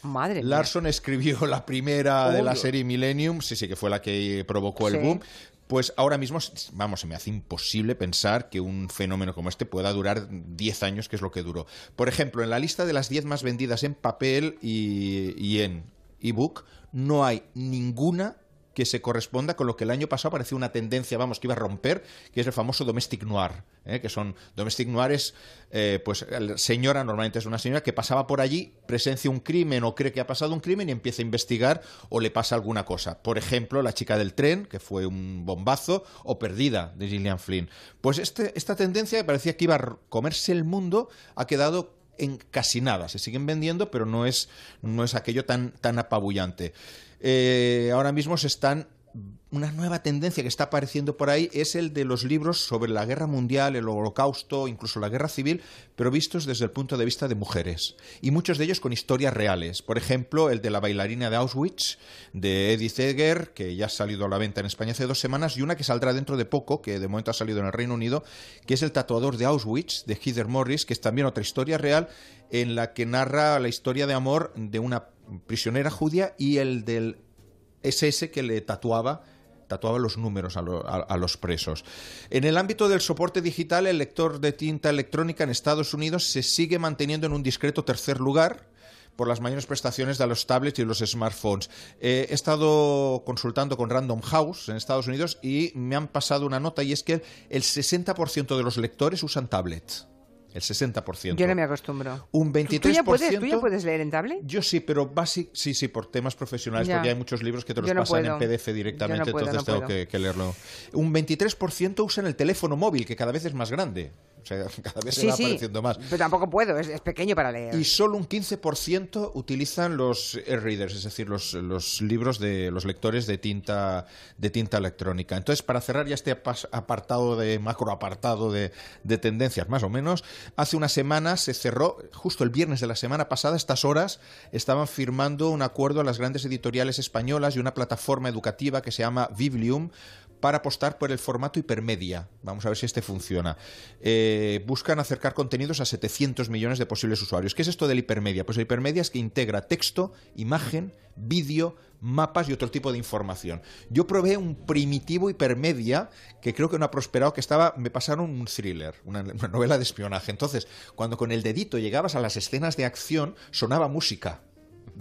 Madre mía.
Larson escribió la primera de la serie Millennium, sí, sí, que fue la que provocó el
Sí.
boom. Pues ahora mismo, vamos, se me hace imposible pensar que un fenómeno como este pueda durar 10 años, que es lo que duró. Por ejemplo, en la lista de las 10 más vendidas en papel y, y en ebook, no hay ninguna que se corresponda con lo que el año pasado parecía una tendencia, vamos, que iba a romper, que es el famoso domestic noir, ¿eh? que son domestic noir es, eh, pues, la señora, normalmente es una señora que pasaba por allí, presencia un crimen o cree que ha pasado un crimen y empieza a investigar o le pasa alguna cosa. Por ejemplo, La chica del tren, que fue un bombazo, o Perdida, de Gillian Flynn. Pues este, esta tendencia que parecía que iba a comerse el mundo, ha quedado en casi nada. Se siguen vendiendo, pero no es, no es aquello tan, tan apabullante. Eh, ahora mismo se están una nueva tendencia que está apareciendo por ahí es el de los libros sobre la guerra mundial, el holocausto, incluso la guerra civil, pero vistos desde el punto de vista de mujeres. Y muchos de ellos con historias reales. Por ejemplo, el de la bailarina de Auschwitz, de Edith Eger, que ya ha salido a la venta en España hace dos semanas, y una que saldrá dentro de poco, que de momento ha salido en el Reino Unido, que es El tatuador de Auschwitz, de Heather Morris, que es también otra historia real en la que narra la historia de amor de una prisionera judía y el del SS que le tatuaba tatuaba los números a, lo- a- a los presos. En el ámbito del soporte digital, el lector de tinta electrónica en Estados Unidos se sigue manteniendo en un discreto tercer lugar por las mayores prestaciones de los tablets y los smartphones. Eh, he estado consultando con Random House en Estados Unidos y me han pasado una nota y es que el 60% de los lectores usan tablets. El 60%.
Yo no me acostumbro.
Un 23%.
¿Tú ya, puedes, ¿Tú ya puedes leer en tablet?
Yo sí, pero basi- sí, sí, por temas profesionales,
Ya.
porque hay muchos libros que te los
no
pasan
puedo.
en PDF directamente,
Yo no puedo,
entonces tengo que, que leerlo. Un 23% usan el teléfono móvil, que cada vez es más grande. O sea, <laughs> cada vez se
Sí,
va
sí.
apareciendo más.
Pero tampoco puedo, es, es pequeño para leer.
Y solo un 15% utilizan los e-readers, es decir, los, los libros de los lectores de tinta, de tinta electrónica. Entonces, para cerrar ya este apartado de macro apartado de, de tendencias, más o menos, hace una semana se cerró, justo el viernes de la semana pasada, a estas horas, estaban firmando un acuerdo a las grandes editoriales españolas y una plataforma educativa que se llama Biblium para apostar por el formato hipermedia. Vamos a ver si este funciona. Eh, buscan acercar contenidos a 700 millones de posibles usuarios. ¿Qué es esto del hipermedia? Pues el hipermedia es que integra texto, imagen, vídeo, mapas y otro tipo de información. Yo probé un primitivo hipermedia que creo que no ha prosperado, que estaba, me pasaron un thriller, una, una novela de espionaje. Entonces, cuando con el dedito llegabas a las escenas de acción, sonaba música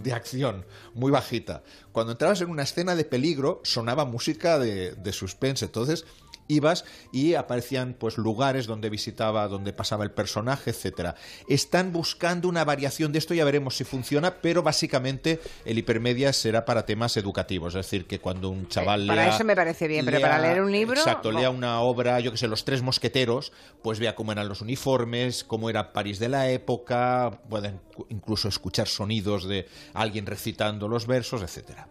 de acción, muy bajita. Cuando entrabas en una escena de peligro, sonaba música de, de suspense. Entonces ibas y aparecían pues lugares donde visitaba, donde pasaba el personaje, etcétera. Están buscando una variación de esto, ya veremos si funciona, pero básicamente el hipermedia será para temas educativos, es decir, que cuando un chaval
Eh, para
lea-
eso me parece bien, pero para leer un libro,
Exacto, lea una obra, yo que sé, Los Tres Mosqueteros, pues vea cómo eran los uniformes, cómo era París de la época, pueden incluso escuchar sonidos de alguien recitando los versos, etcétera.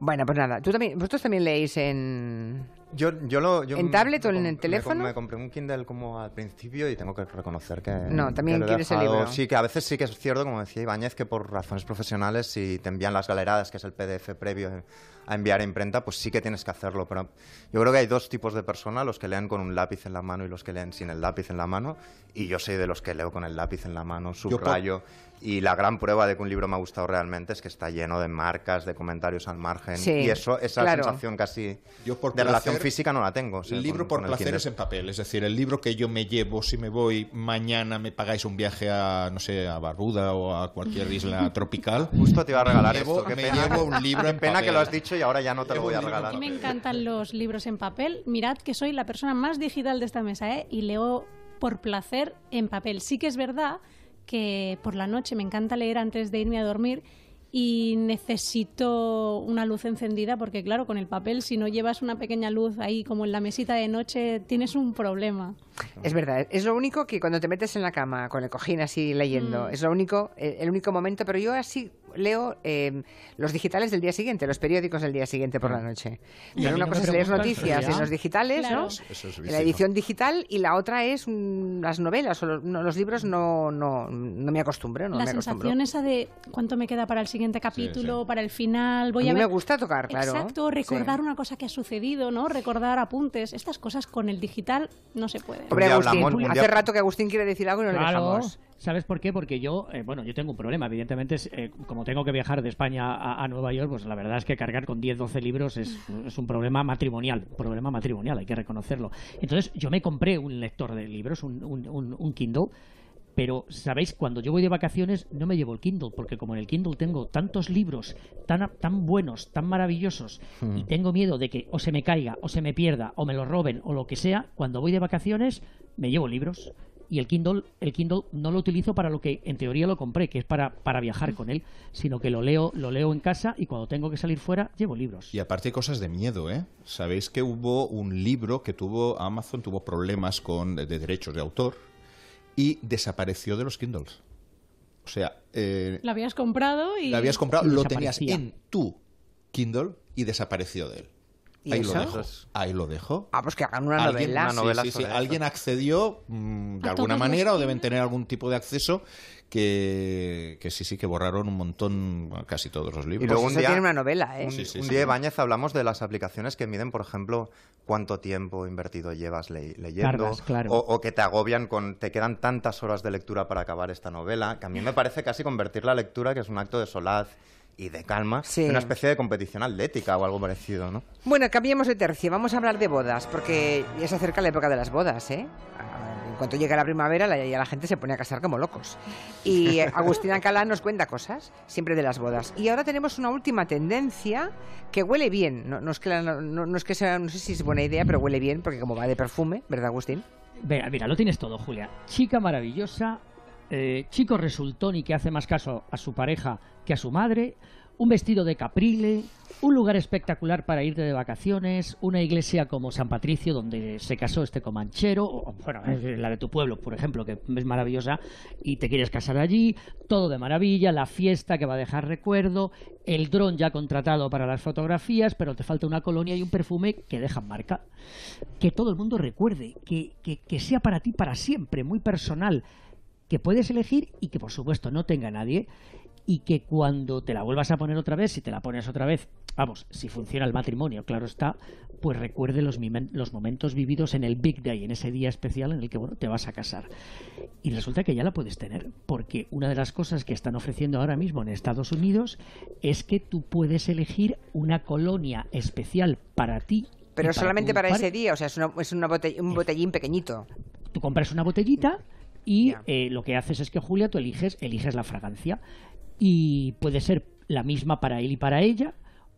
Bueno, pues nada, ¿tú también, ¿vosotros también leéis en,
Yo, yo lo, yo
¿En tablet o en el teléfono?
Me, compré un Kindle como al principio y tengo que reconocer que.
No, también
que lo he
quieres el libro.
Sí, que a veces sí que es cierto, como decía Ibáñez, que por razones profesionales, si te envían las galeradas, que es el PDF previo a enviar a imprenta, pues sí que tienes que hacerlo. Pero yo creo que hay dos tipos de personas: los que leen con un lápiz en la mano y los que leen sin el lápiz en la mano. Y yo soy de los que leo con el lápiz en la mano, subrayo. Y la gran prueba de que un libro me ha gustado realmente es que está lleno de marcas, de comentarios al margen.
Sí,
y eso, esa
claro.
sensación casi
Yo por
de relación
placer-
física no la tengo.
El libro
con-
por
con
placer es en papel, es decir, el libro que yo me llevo si me voy mañana me pagáis un viaje a no sé a Barbuda o a cualquier isla <laughs> tropical.
Justo te iba a regalar
me llevo,
esto. Qué
me
pena.
llevo un libro en
pena
papel.
que lo has dicho y ahora ya no te lo voy a regalar.
A mí me encantan los libros en papel. Mirad que soy la persona más digital de esta mesa, ¿eh? Y leo por placer en papel. Sí que es verdad que por la noche me encanta leer antes de irme a dormir y necesito una luz encendida porque claro, con el papel si no llevas una pequeña luz ahí como en la mesita de noche tienes un problema.
Es verdad, es lo único que cuando te metes en la cama con el cojín así leyendo,
Mm.
es lo único, el, el único momento, pero yo así leo eh, los digitales del día siguiente, los periódicos del día siguiente por la noche.
Y a
Pero una
no
cosa es leer noticias en los digitales,
Claro.
¿no?
Eso es
En
vicio,
la edición digital y la otra es mm, las novelas o los, no, los libros no, no, no me acostumbro, no
la
me acostumbro.
sensación esa de cuánto me queda para el siguiente capítulo, para el final. Voy
a
a,
mí
ver...
me gusta tocar, claro.
Exacto, recordar
Sí.
una cosa que ha sucedido, ¿no? Recordar apuntes. Estas cosas con el digital no se puede.
Hombre, Agustín,
hablamos,
hace
día-
rato que Agustín quiere decir algo y no le dejamos.
¿Sabes por qué? Porque yo, eh, bueno, yo tengo un problema. Evidentemente, es, eh, como tengo que viajar de España a, a Nueva York, pues la verdad es que cargar con 10, 12 libros es, es un problema matrimonial. Problema matrimonial, hay que reconocerlo. Entonces, yo me compré un lector de libros, un, un- un- un Kindle. Pero, ¿sabéis? Cuando yo voy de vacaciones no me llevo el Kindle, porque como en el Kindle tengo tantos libros tan, tan buenos, tan maravillosos, y tengo miedo de que o se me caiga, o se me pierda, o me lo roben, o lo que sea, cuando voy de vacaciones me llevo libros. Y el Kindle, el Kindle no lo utilizo para lo que en teoría lo compré, que es para, para viajar con él, sino que lo leo, lo leo en casa y cuando tengo que salir fuera llevo libros.
Y aparte hay cosas de miedo, ¿eh? Sabéis que hubo un libro que tuvo Amazon tuvo problemas con de derechos de autor y desapareció de los Kindles. O sea, eh,
Lo habías comprado y...
lo habías comprado,
y
lo tenías en tu Kindle y desapareció de él.
¿Y
Ahí
eso?
lo dejo. Ahí lo dejo.
Ah, pues que hagan una
Alguien,
novela.
una novela
sí, sí, sí,
sobre eso.
alguien accedió mm, de
¿A
alguna manera o deben tener algún tipo de acceso que, que sí, sí, que borraron un montón, casi todos los libros.
Y luego
Pues
un día,
tiene una novela, ¿eh?
un,
Sí, sí,
un
sí.
día, Ibáñez, hablamos de las aplicaciones que miden, por ejemplo, cuánto tiempo invertido llevas le- leyendo.
Tardas, claro.
o, o que te agobian con, te quedan tantas horas de lectura para acabar esta novela, que a mí me parece casi convertir la lectura, que es un acto de solaz y de calma,
Sí.
una especie de competición atlética o algo parecido, ¿no?
Bueno, cambiemos de tercio. Vamos a hablar de bodas, porque ya se acerca la época de las bodas, ¿eh? En cuanto llega la primavera, la, ya la gente se pone a casar como locos. Y <laughs> Agustín Alcalá nos cuenta cosas, siempre de las bodas. Y ahora tenemos una última tendencia que huele bien. No, no es, que la- no, no es que sea, no sé si es buena idea, pero huele bien, porque como va de perfume, ¿verdad, Agustín?
Mira, mira, lo tienes todo, Julia. Chica maravillosa, eh, chico resultón que hace más caso a su pareja que a su madre, un vestido de caprile, un lugar espectacular para irte de vacaciones, una iglesia como San Patricio donde se casó este comanchero, bueno, la de tu pueblo, por ejemplo, que es maravillosa, y te quieres casar allí, todo de maravilla, la fiesta que va a dejar recuerdo, el dron ya contratado para las fotografías, pero te falta una colonia y un perfume que dejan marca. Que todo el mundo recuerde, que, que, que sea para ti para siempre, muy personal, que puedes elegir y que por supuesto no tenga nadie y que cuando te la vuelvas a poner otra vez, si te la pones otra vez, vamos, si funciona el matrimonio, claro está, pues recuerde los, los momentos vividos en el Big Day, en ese día especial en el que bueno, te vas a casar. Y resulta que ya la puedes tener, porque una de las cosas que están ofreciendo ahora mismo en Estados Unidos es que tú puedes elegir una colonia especial para ti.
Pero
para
solamente para
par-
ese día, o sea, es, una, es una botell- un botellín pequeñito.
tú compras una botellita y eh, lo que haces es que Julia tú eliges eliges la fragancia y puede ser la misma para él y para ella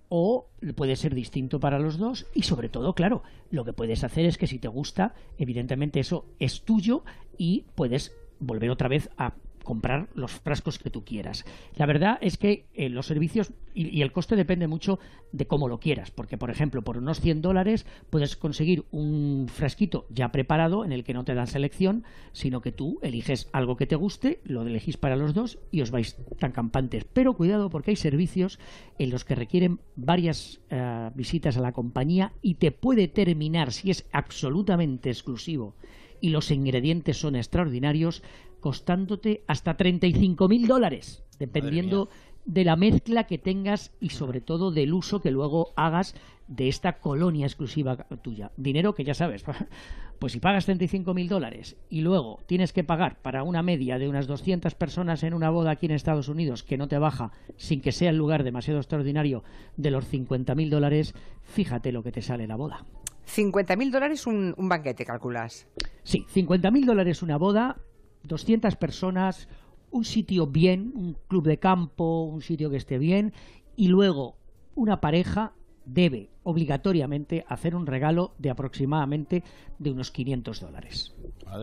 o puede ser distinto para los dos y sobre todo claro lo que puedes hacer es que si te gusta evidentemente eso es tuyo y puedes volver otra vez a comprar los frascos que tú quieras. La verdad es que eh, los servicios y, el coste depende mucho de cómo lo quieras, porque por ejemplo por unos 100 dólares puedes conseguir un frasquito ya preparado en el que no te dan selección, sino que tú eliges algo que te guste, lo elegís para los dos y os vais tan campantes. Pero cuidado porque hay servicios en los que requieren varias eh, visitas a la compañía y te puede terminar, si es absolutamente exclusivo y los ingredientes son extraordinarios, costándote hasta 35 mil dólares, dependiendo de la mezcla que tengas y sobre todo del uso que luego hagas de esta colonia exclusiva tuya. Dinero que ya sabes, <laughs> pues si pagas 35 mil dólares y luego tienes que pagar para una media de unas 200 personas en una boda aquí en Estados Unidos que no te baja sin que sea el lugar demasiado extraordinario de los 50 mil dólares, fíjate lo que te sale la boda.
50.000 dólares un, un banquete, calculas.
Sí, 50.000 dólares una boda, 200 personas, un sitio bien, un club de campo, un sitio que esté bien, y luego una pareja debe obligatoriamente hacer un regalo de aproximadamente de unos 500 dólares.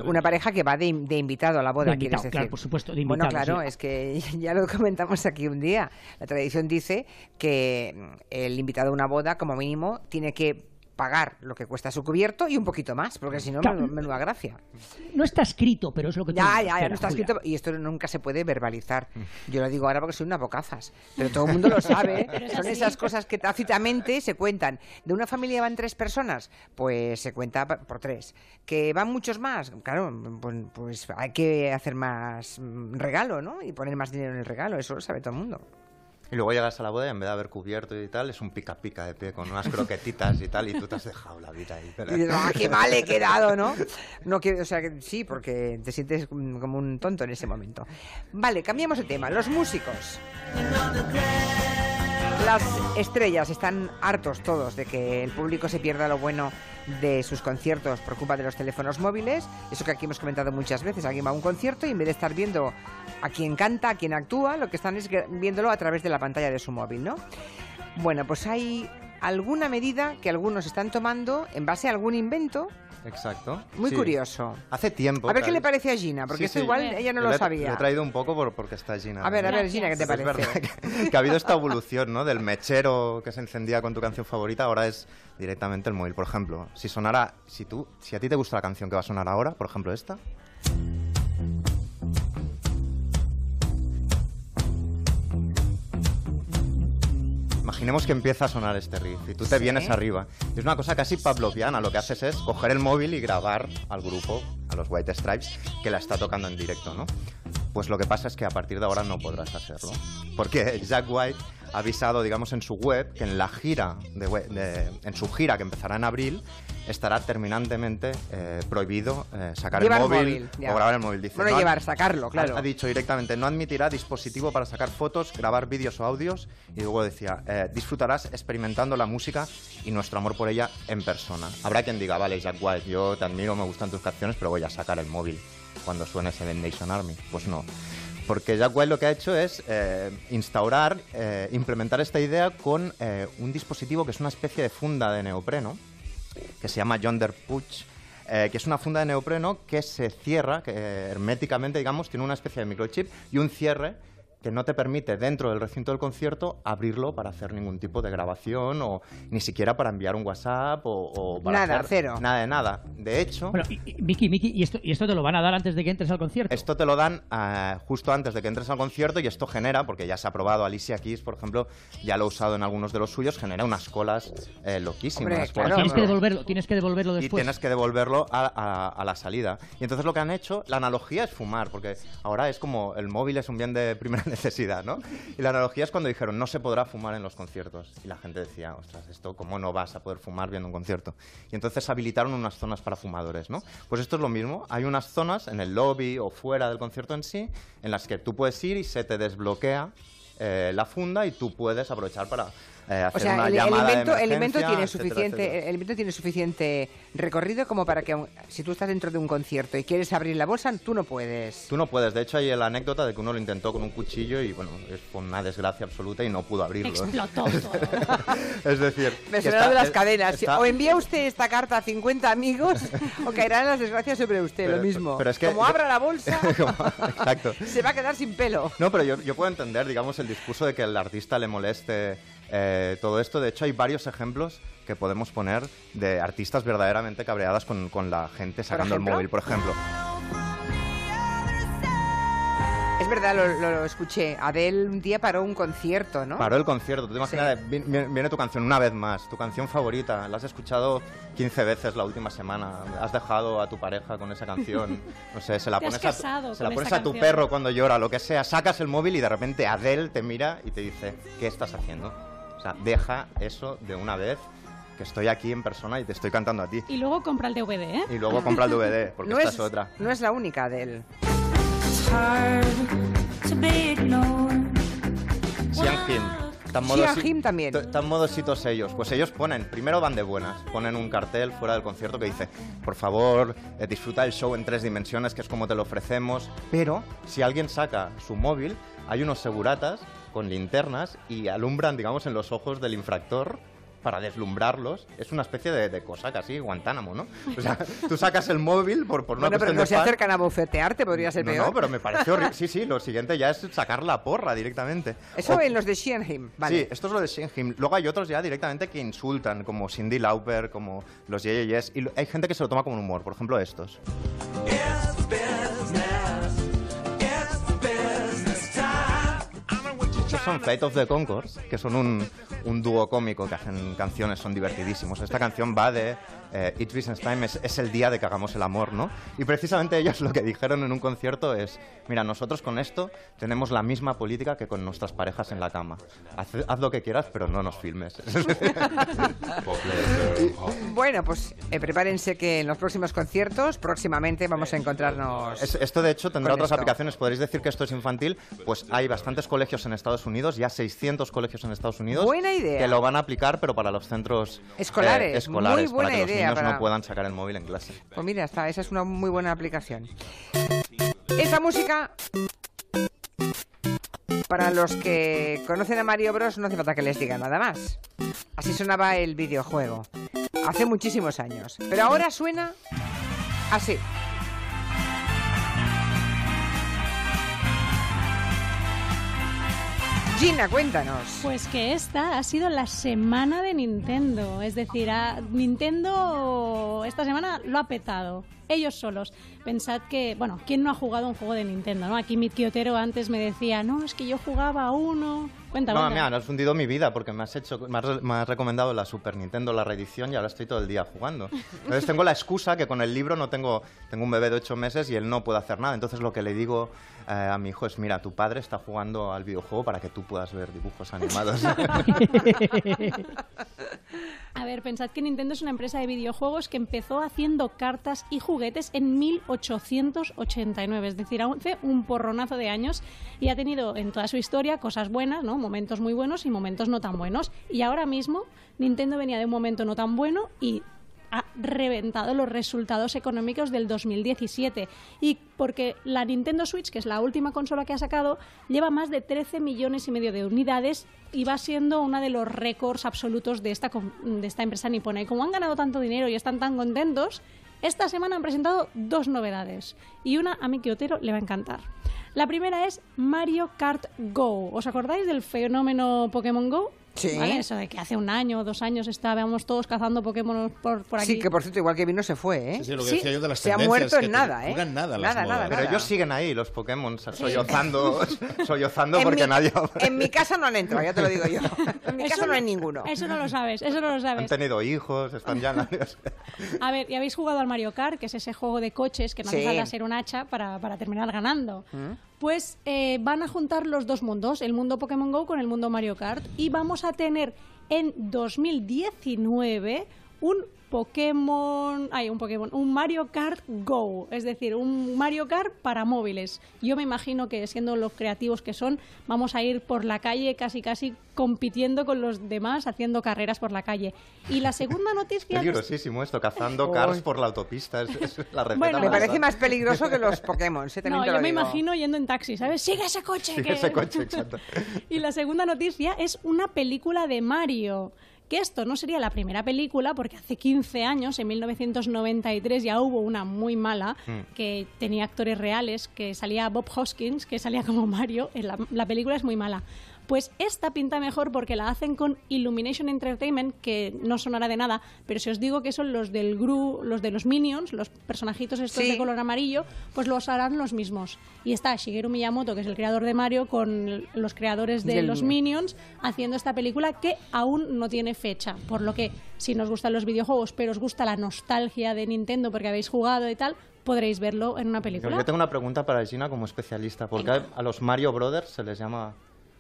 Una pareja que va de, de invitado a la boda,
De
quieres
invitado,
decir.
claro, por supuesto, de
Bueno,
invitado,
claro,
sí.
es que <laughs> ya lo comentamos aquí un día. La tradición dice que el invitado a una boda, como mínimo, tiene que pagar lo que cuesta su cubierto y un poquito más, porque si no,
Claro.
menu- menuda gracia.
No está escrito, pero es lo que tú
Ya, ya, ya, no está
Julia.
escrito y esto nunca se puede verbalizar.
Mm.
Yo lo digo ahora porque soy una bocazas, pero todo el mundo lo sabe. <laughs>
Es
Son
así.
esas cosas que tácitamente se cuentan. ¿De una familia van tres personas? Pues se cuenta por tres. ¿Que van muchos más? Claro, pues, pues hay que hacer más mm, regalo, ¿no? Y poner más dinero en el regalo, eso lo sabe todo el mundo.
Y luego llegas a la boda y en vez de haber cubierto y tal, es un pica pica de pie con unas croquetitas y tal, y tú te has dejado la vida ahí.
Y dices, "Ah, qué <laughs> mal he quedado, ¿no? No quiero, o sea, que sí, porque te sientes como un tonto en ese momento. Vale, cambiamos de tema. Los músicos. Las estrellas están hartos todos de que el público se pierda lo bueno de sus conciertos por culpa de los teléfonos móviles. Eso que aquí hemos comentado muchas veces. Alguien va a un concierto y en vez de estar viendo a quien canta, a quien actúa, lo que están es viéndolo a través de la pantalla de su móvil, ¿no? Bueno, pues hay alguna medida que algunos están tomando en base a algún invento
Exacto.
muy
Sí.
curioso.
Hace tiempo.
A ver qué le parece a Gina, porque
Sí,
esto
sí.
igual ella no lo sabía.
Lo he traído un poco por- porque está Gina.
A ver, a ver, Gina, ¿qué te
Es
parece?
verdad que, que ha habido esta evolución, ¿no? Del mechero que se encendía con tu canción favorita, ahora es directamente el móvil. Por ejemplo, si sonara, si tú, si a ti te gusta la canción que va a sonar ahora, por ejemplo esta. Imaginemos que empieza a sonar este riff y tú te
Sí.
vienes arriba. Es una cosa casi pavloviana. Lo que haces es coger el móvil y grabar al grupo, los White Stripes, que la está tocando en directo, ¿no? Pues lo que pasa es que a partir de ahora no podrás hacerlo. Porque <laughs> Jack White ha avisado, digamos, en su web que en la gira, de de- en su gira que empezará en abril, estará terminantemente eh, prohibido eh, sacar
Llevar
el móvil,
móvil,
o grabar el móvil. Dice,
Bueno,
"No
llevar, sacarlo, claro.
Ha, ha dicho directamente, no admitirá dispositivo para sacar fotos, grabar vídeos o audios. Y luego decía, eh, disfrutarás experimentando la música y nuestro amor por ella en persona. Habrá quien diga, vale, Jack White, yo te admiro, me gustan tus canciones, pero voy a sacar el móvil cuando suene Seven Nation Army. Pues no. Porque Jack White lo que ha hecho es eh, instaurar, eh, implementar esta idea con eh, un dispositivo que es una especie de funda de neopreno, que se llama Yonder Puch, eh, que es una funda de neopreno que se cierra, herméticamente, digamos, tiene una especie de microchip y un cierre que no te permite dentro del recinto del concierto abrirlo para hacer ningún tipo de grabación o ni siquiera para enviar un WhatsApp o, o para
Nada,
hacer
cero.
nada de nada. De hecho,
Bueno, y- y- Miki, Miki, ¿y esto, ¿y esto te lo van a dar antes de que entres al concierto?
esto te lo dan eh, justo antes de que entres al concierto y esto genera, porque ya se ha probado, Alicia Keys, por ejemplo, ya lo ha usado en algunos de los suyos, genera unas colas eh, loquísimas.
Hombre,
Por
claro.
tienes que devolverlo, tienes que devolverlo
y
después.
tienes que devolverlo a, a- a la salida. Y entonces lo que han hecho, la analogía es fumar, porque ahora es como el móvil es un bien de primera <laughs> necesidad, ¿no? Y la analogía es cuando dijeron no se podrá fumar en los conciertos. Y la gente decía, ostras, esto, ¿cómo no vas a poder fumar viendo un concierto? Y entonces habilitaron unas zonas para fumadores, ¿no? Pues esto es lo mismo. Hay unas zonas en el lobby o fuera del concierto en sí, en las que tú puedes ir y se te desbloquea eh, la funda y tú puedes aprovechar para eh, hacer
O sea,
una
el, el
llamada
invento,
de
el invento
emergencia,
tiene
etcétera,
suficiente,
etcétera.
el invento tiene suficiente recorrido como para que si tú estás dentro de un concierto y quieres abrir la bolsa, tú no puedes.
Tú no puedes. De hecho, hay la anécdota de que uno lo intentó con un cuchillo y, bueno, es una desgracia absoluta y no pudo abrirlo.
Explotó <laughs>
es decir...
Me suena de las cadenas.
está-
O envía usted esta carta a 50 amigos o caerán las desgracias sobre usted,
Pero-
lo mismo.
pero es que-
Como abra la bolsa, <laughs>
Como- Exacto.
se va a quedar sin pelo.
No, pero yo, yo puedo entender, digamos, el discurso de que el artista le moleste eh, todo esto. De hecho, hay varios ejemplos que podemos poner de artistas verdaderamente cabreadas con, con la gente sacando el móvil, por ejemplo.
Es verdad, lo, lo- lo escuché. Adele un día paró un concierto, ¿no?
Paró el concierto. Tú te imaginas, vi- vi- viene, tu canción una vez más, tu canción favorita. La has escuchado 15 veces la última semana. Has dejado a tu pareja con esa canción. <laughs> No sé, se la pones, a, se la pones a tu
canción.
perro cuando llora, lo que sea. Sacas el móvil y de repente Adele te mira y te dice, ¿qué estás haciendo? O sea, deja eso de una vez, que estoy aquí en persona y te estoy cantando a ti.
Y luego compra el DVD, ¿eh?
Y luego compra el DVD, <laughs> porque
no
esta
es,
es otra.
no es la única Adele.
Sian Kim. Tan modosi-
Kim también.
Tan modositos ellos. Pues ellos ponen, primero van de buenas, ponen un cartel fuera del concierto que dice, por favor, eh, disfruta el show en tres dimensiones, que es como te lo ofrecemos. Pero si alguien saca su móvil, hay unos seguratas con linternas y alumbran, digamos, en los ojos del infractor para deslumbrarlos, es una especie de, de cosa casi Guantánamo, ¿no? O sea, tú sacas el móvil por, por una
Bueno, pero no
de
se
fan.
acercan a bofetearte, podría ser
No,
peor.
no, pero me pareció horrible. <laughs> Sí, sí, lo siguiente ya es sacar la porra directamente.
Eso
O-
en los de Shenheim, vale.
Sí, esto es lo de Shenheim. Luego hay otros ya directamente que insultan, como Cindy Lauper, como los Ye Yes. Y hay gente que se lo toma como un humor, por ejemplo estos. Estos son Fate of the Concords, que son un, un dúo cómico que hacen canciones, son divertidísimos. Esta canción va de eh, It's Business Time, es, es el día de que hagamos el amor, ¿no? Y precisamente <laughs> ellos lo que dijeron en un concierto es, mira, nosotros con esto tenemos la misma política que con nuestras parejas en la cama. Haz, haz lo que quieras, pero no nos filmes. <laughs>
Bueno, pues eh, prepárense que en los próximos conciertos, próximamente vamos a encontrarnos.
Es- esto de hecho tendrá otras
esto.
aplicaciones. Podréis decir que esto es infantil. Pues hay bastantes colegios en Estados Unidos, ya 600 colegios en Estados Unidos.
Buena idea.
Que lo van a aplicar, pero para los centros eh,
Escolares,
escolares
muy buena
los
idea
niños
para-
no puedan sacar el móvil en clase.
Pues mira, está, esa es una muy buena aplicación. Esta música, para los que conocen a Mario Bros, no hace falta que les diga nada más. Así sonaba el videojuego. Hace muchísimos años. Pero ahora suena así. Gina, cuéntanos.
Pues que esta ha sido la semana de Nintendo. Es decir, a- Nintendo esta semana lo ha petado. Ellos solos. Pensad que, bueno, ¿quién no ha jugado un juego de Nintendo? ¿no? Aquí mi tío Otero antes me decía, no, es que yo jugaba a uno. Cuenta,
No, mira, no has hundido mi vida porque me has hecho, me has, re- me has recomendado la Super Nintendo, la reedición y ahora estoy todo el día jugando. Entonces tengo la excusa que con el libro no tengo, tengo un bebé de 8 meses y él no puede hacer nada. Entonces lo que le digo eh, a mi hijo es, mira, tu padre está jugando al videojuego para que tú puedas ver dibujos animados. <laughs>
A ver, pensad que Nintendo es una empresa de videojuegos que empezó haciendo cartas y juguetes en 1889, es decir, hace un porronazo de años y ha tenido en toda su historia cosas buenas, ¿no? Momentos muy buenos y momentos no tan buenos. Y ahora mismo Nintendo venía de un momento no tan bueno y ha reventado los resultados económicos del 2017 y porque la Nintendo Switch, que es la última consola que ha sacado, lleva más de 13 millones y medio de unidades y va siendo uno de los récords absolutos de esta, de esta empresa nipona. Y como han ganado tanto dinero y están tan contentos, esta semana han presentado dos novedades y una a Miki Otero le va a encantar. La primera es Mario Kart Go. ¿Os acordáis del fenómeno Pokémon Go?
Sí.
¿Vale? Eso de que hace un año o dos años estábamos todos cazando Pokémon por, por aquí.
Sí, que por cierto, igual que vino se fue, ¿eh?
Sí, sí, lo que decía yo de las
Se ha muerto en nada, ¿eh?
nada las
nada, nada,
modas.
Pero
nada.
ellos siguen ahí, los Pokémon, sollozando, <laughs> sollozando porque
mi-
nadie...
En mi casa no han entrado, ya te lo digo yo. <laughs> En mi casa no hay ninguno.
Eso no lo sabes, eso no lo
Han
sabes.
tenido hijos, están ya... <laughs>
A ver, ¿y habéis jugado al Mario Kart, que es ese juego de coches que no hace
Sí.
falta ser un hacha para, para terminar ganando?
¿Mm?
Pues eh, van a juntar los dos mundos, el mundo Pokémon Go con el mundo Mario Kart, y vamos a tener en 2019 un Pokémon, hay un Pokémon, un Mario Kart Go, es decir, un Mario Kart para móviles. Yo me imagino que siendo los creativos que son, vamos a ir por la calle casi casi compitiendo con los demás, haciendo carreras por la calle. Y la segunda noticia <laughs>
Peligrosísimo esto, cazando cars por la autopista, es, es la receta
Bueno,
Me parece más peligroso que los Pokémon, <laughs> ¿sí? También
No, yo
lo
me
digo.
imagino yendo en taxi, ¿sabes? Sigue ese coche.
Sí,
que-
ese coche, exacto. <laughs>
Y la segunda noticia es una película de Mario. Que esto no sería la primera película, porque hace 15 años, en 1993, ya hubo una muy mala,
Mm.
que tenía actores reales, que salía Bob Hoskins, que salía como Mario. La película es muy mala. Pues esta pinta mejor porque la hacen con Illumination Entertainment, que no sonará de nada, pero si os digo que son los del Gru, los de los Minions, los personajitos estos
Sí.
de color amarillo, pues los harán los mismos. Y está Shigeru Miyamoto, que es el creador de Mario, con los creadores de
Del-
los Minions, haciendo esta película que aún no tiene fecha. Por lo que, si nos gustan los videojuegos, pero os gusta la nostalgia de Nintendo porque habéis jugado y tal, podréis verlo en una película.
Yo tengo una pregunta para Gina como especialista. ¿Por qué a los Mario Brothers se les llama...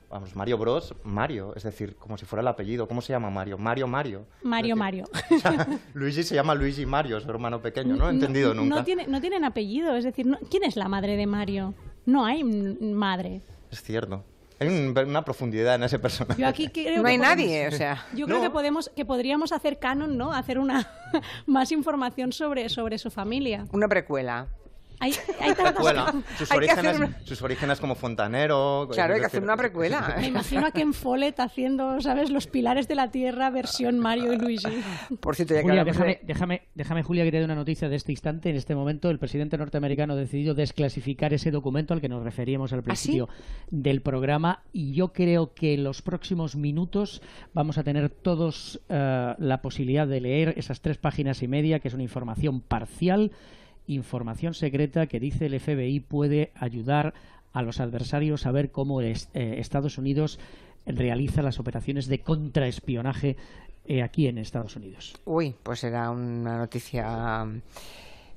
A los Mario Bros. Mario, es decir, como si fuera el apellido. ¿Cómo se llama Mario? Mario Mario.
Mario Mario. <laughs>
Luigi se llama Luigi Mario, su hermano pequeño. No he entendido
no,
nunca.
No, tiene, no tienen apellido, es decir, no- ¿quién es la madre de Mario? No hay madre.
Es cierto. Hay un- una profundidad en ese personaje.
Yo aquí <laughs> creo
No
que
hay
podemos-
nadie, o sea.
Yo creo que podemos que podríamos hacer canon, ¿no? Hacer una <laughs> más información sobre sobre su familia.
Una precuela.
Hay, hay tantas-
Precuela. Sus <laughs>
Hay que hacer
orígenes,
una-
sus orígenes como fontanero.
Claro, hay que hacer una precuela. <laughs>
Me imagino a Ken Follett haciendo, ¿sabes? Los pilares de la tierra, versión Mario y Luigi.
Por cierto, ya que
Julia,
hablamos de-
déjame, déjame, déjame, Julia, que te dé una noticia de este instante. En este momento, el presidente norteamericano ha decidido desclasificar ese documento al que nos referíamos al principio del programa. Y yo creo que en los próximos minutos vamos a tener todos eh, la posibilidad de leer esas tres páginas y media, que es una información parcial, información secreta que dice el FBI puede ayudar a los adversarios a ver cómo es- eh, Estados Unidos realiza las operaciones de contraespionaje eh, aquí en Estados Unidos.
Uy, pues será una noticia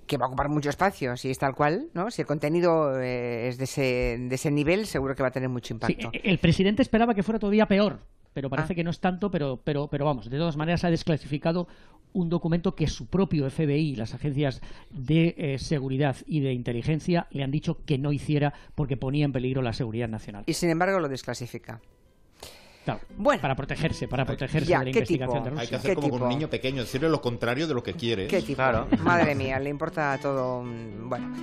que va a ocupar mucho espacio, si es tal cual, ¿no? Si el contenido eh, es de ese, de ese nivel, seguro que va a tener mucho impacto.
eh, el presidente esperaba que fuera todavía peor, pero parece
Ah.
que no es tanto, pero, pero, pero vamos, de todas maneras ha desclasificado un documento que su propio FBI las agencias de eh, seguridad y de inteligencia le han dicho que no hiciera porque ponía en peligro la seguridad nacional.
Y sin embargo lo desclasifica.
Claro,
Bueno.
para protegerse, para protegerse
Ya,
de la
¿qué
investigación
tipo?
de
Hay
Rusia.
que hacer
¿Qué
como con
tipo?
un niño pequeño, decirle lo contrario de lo que quiere.
¿Qué tipo? <laughs> Madre mía, le importa todo. Bueno,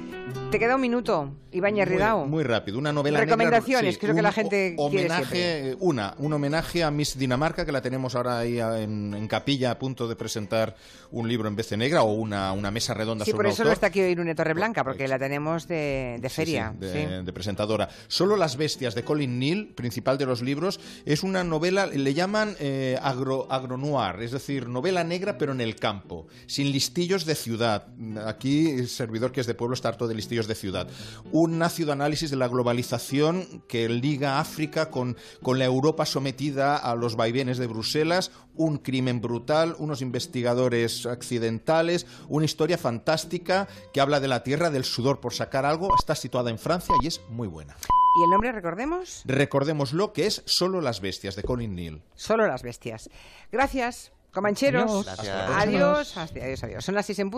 te queda un minuto, Ibáñez Ridao.
Muy, muy rápido, una novela
Recomendaciones,
negra, sí,
que es lo que
un
la gente
ho-
quiere
homenaje, eh, Una, un homenaje a Miss Dinamarca, que la tenemos ahora ahí en, en capilla a punto de presentar un libro en vez de negra o una, una mesa redonda
Sí,
sobre
por
un
eso no
autor.
está aquí hoy Irune Torreblanca, porque la tenemos de, de feria.
sí, de,
sí.
de presentadora. Solo las bestias de Colin Neal, principal de los libros, es una novela, le llaman eh, agro, agronoir, es decir, novela negra pero en el campo, sin listillos de ciudad. Aquí el servidor que es de pueblo está harto de listillos de ciudad. Un análisis de la globalización que liga África con, con la Europa sometida a los vaivenes de Bruselas, un crimen brutal, unos investigadores accidentales, una historia fantástica que habla de la tierra, del sudor por sacar algo, está situada en Francia y es muy buena.
¿Y el nombre, recordemos?
Recordémoslo que es Solo las bestias de Colin Neal.
Solo las bestias. Gracias, Comancheros.
Adiós. Gracias.
Adiós. Adiós, adiós. Son las seis en punto.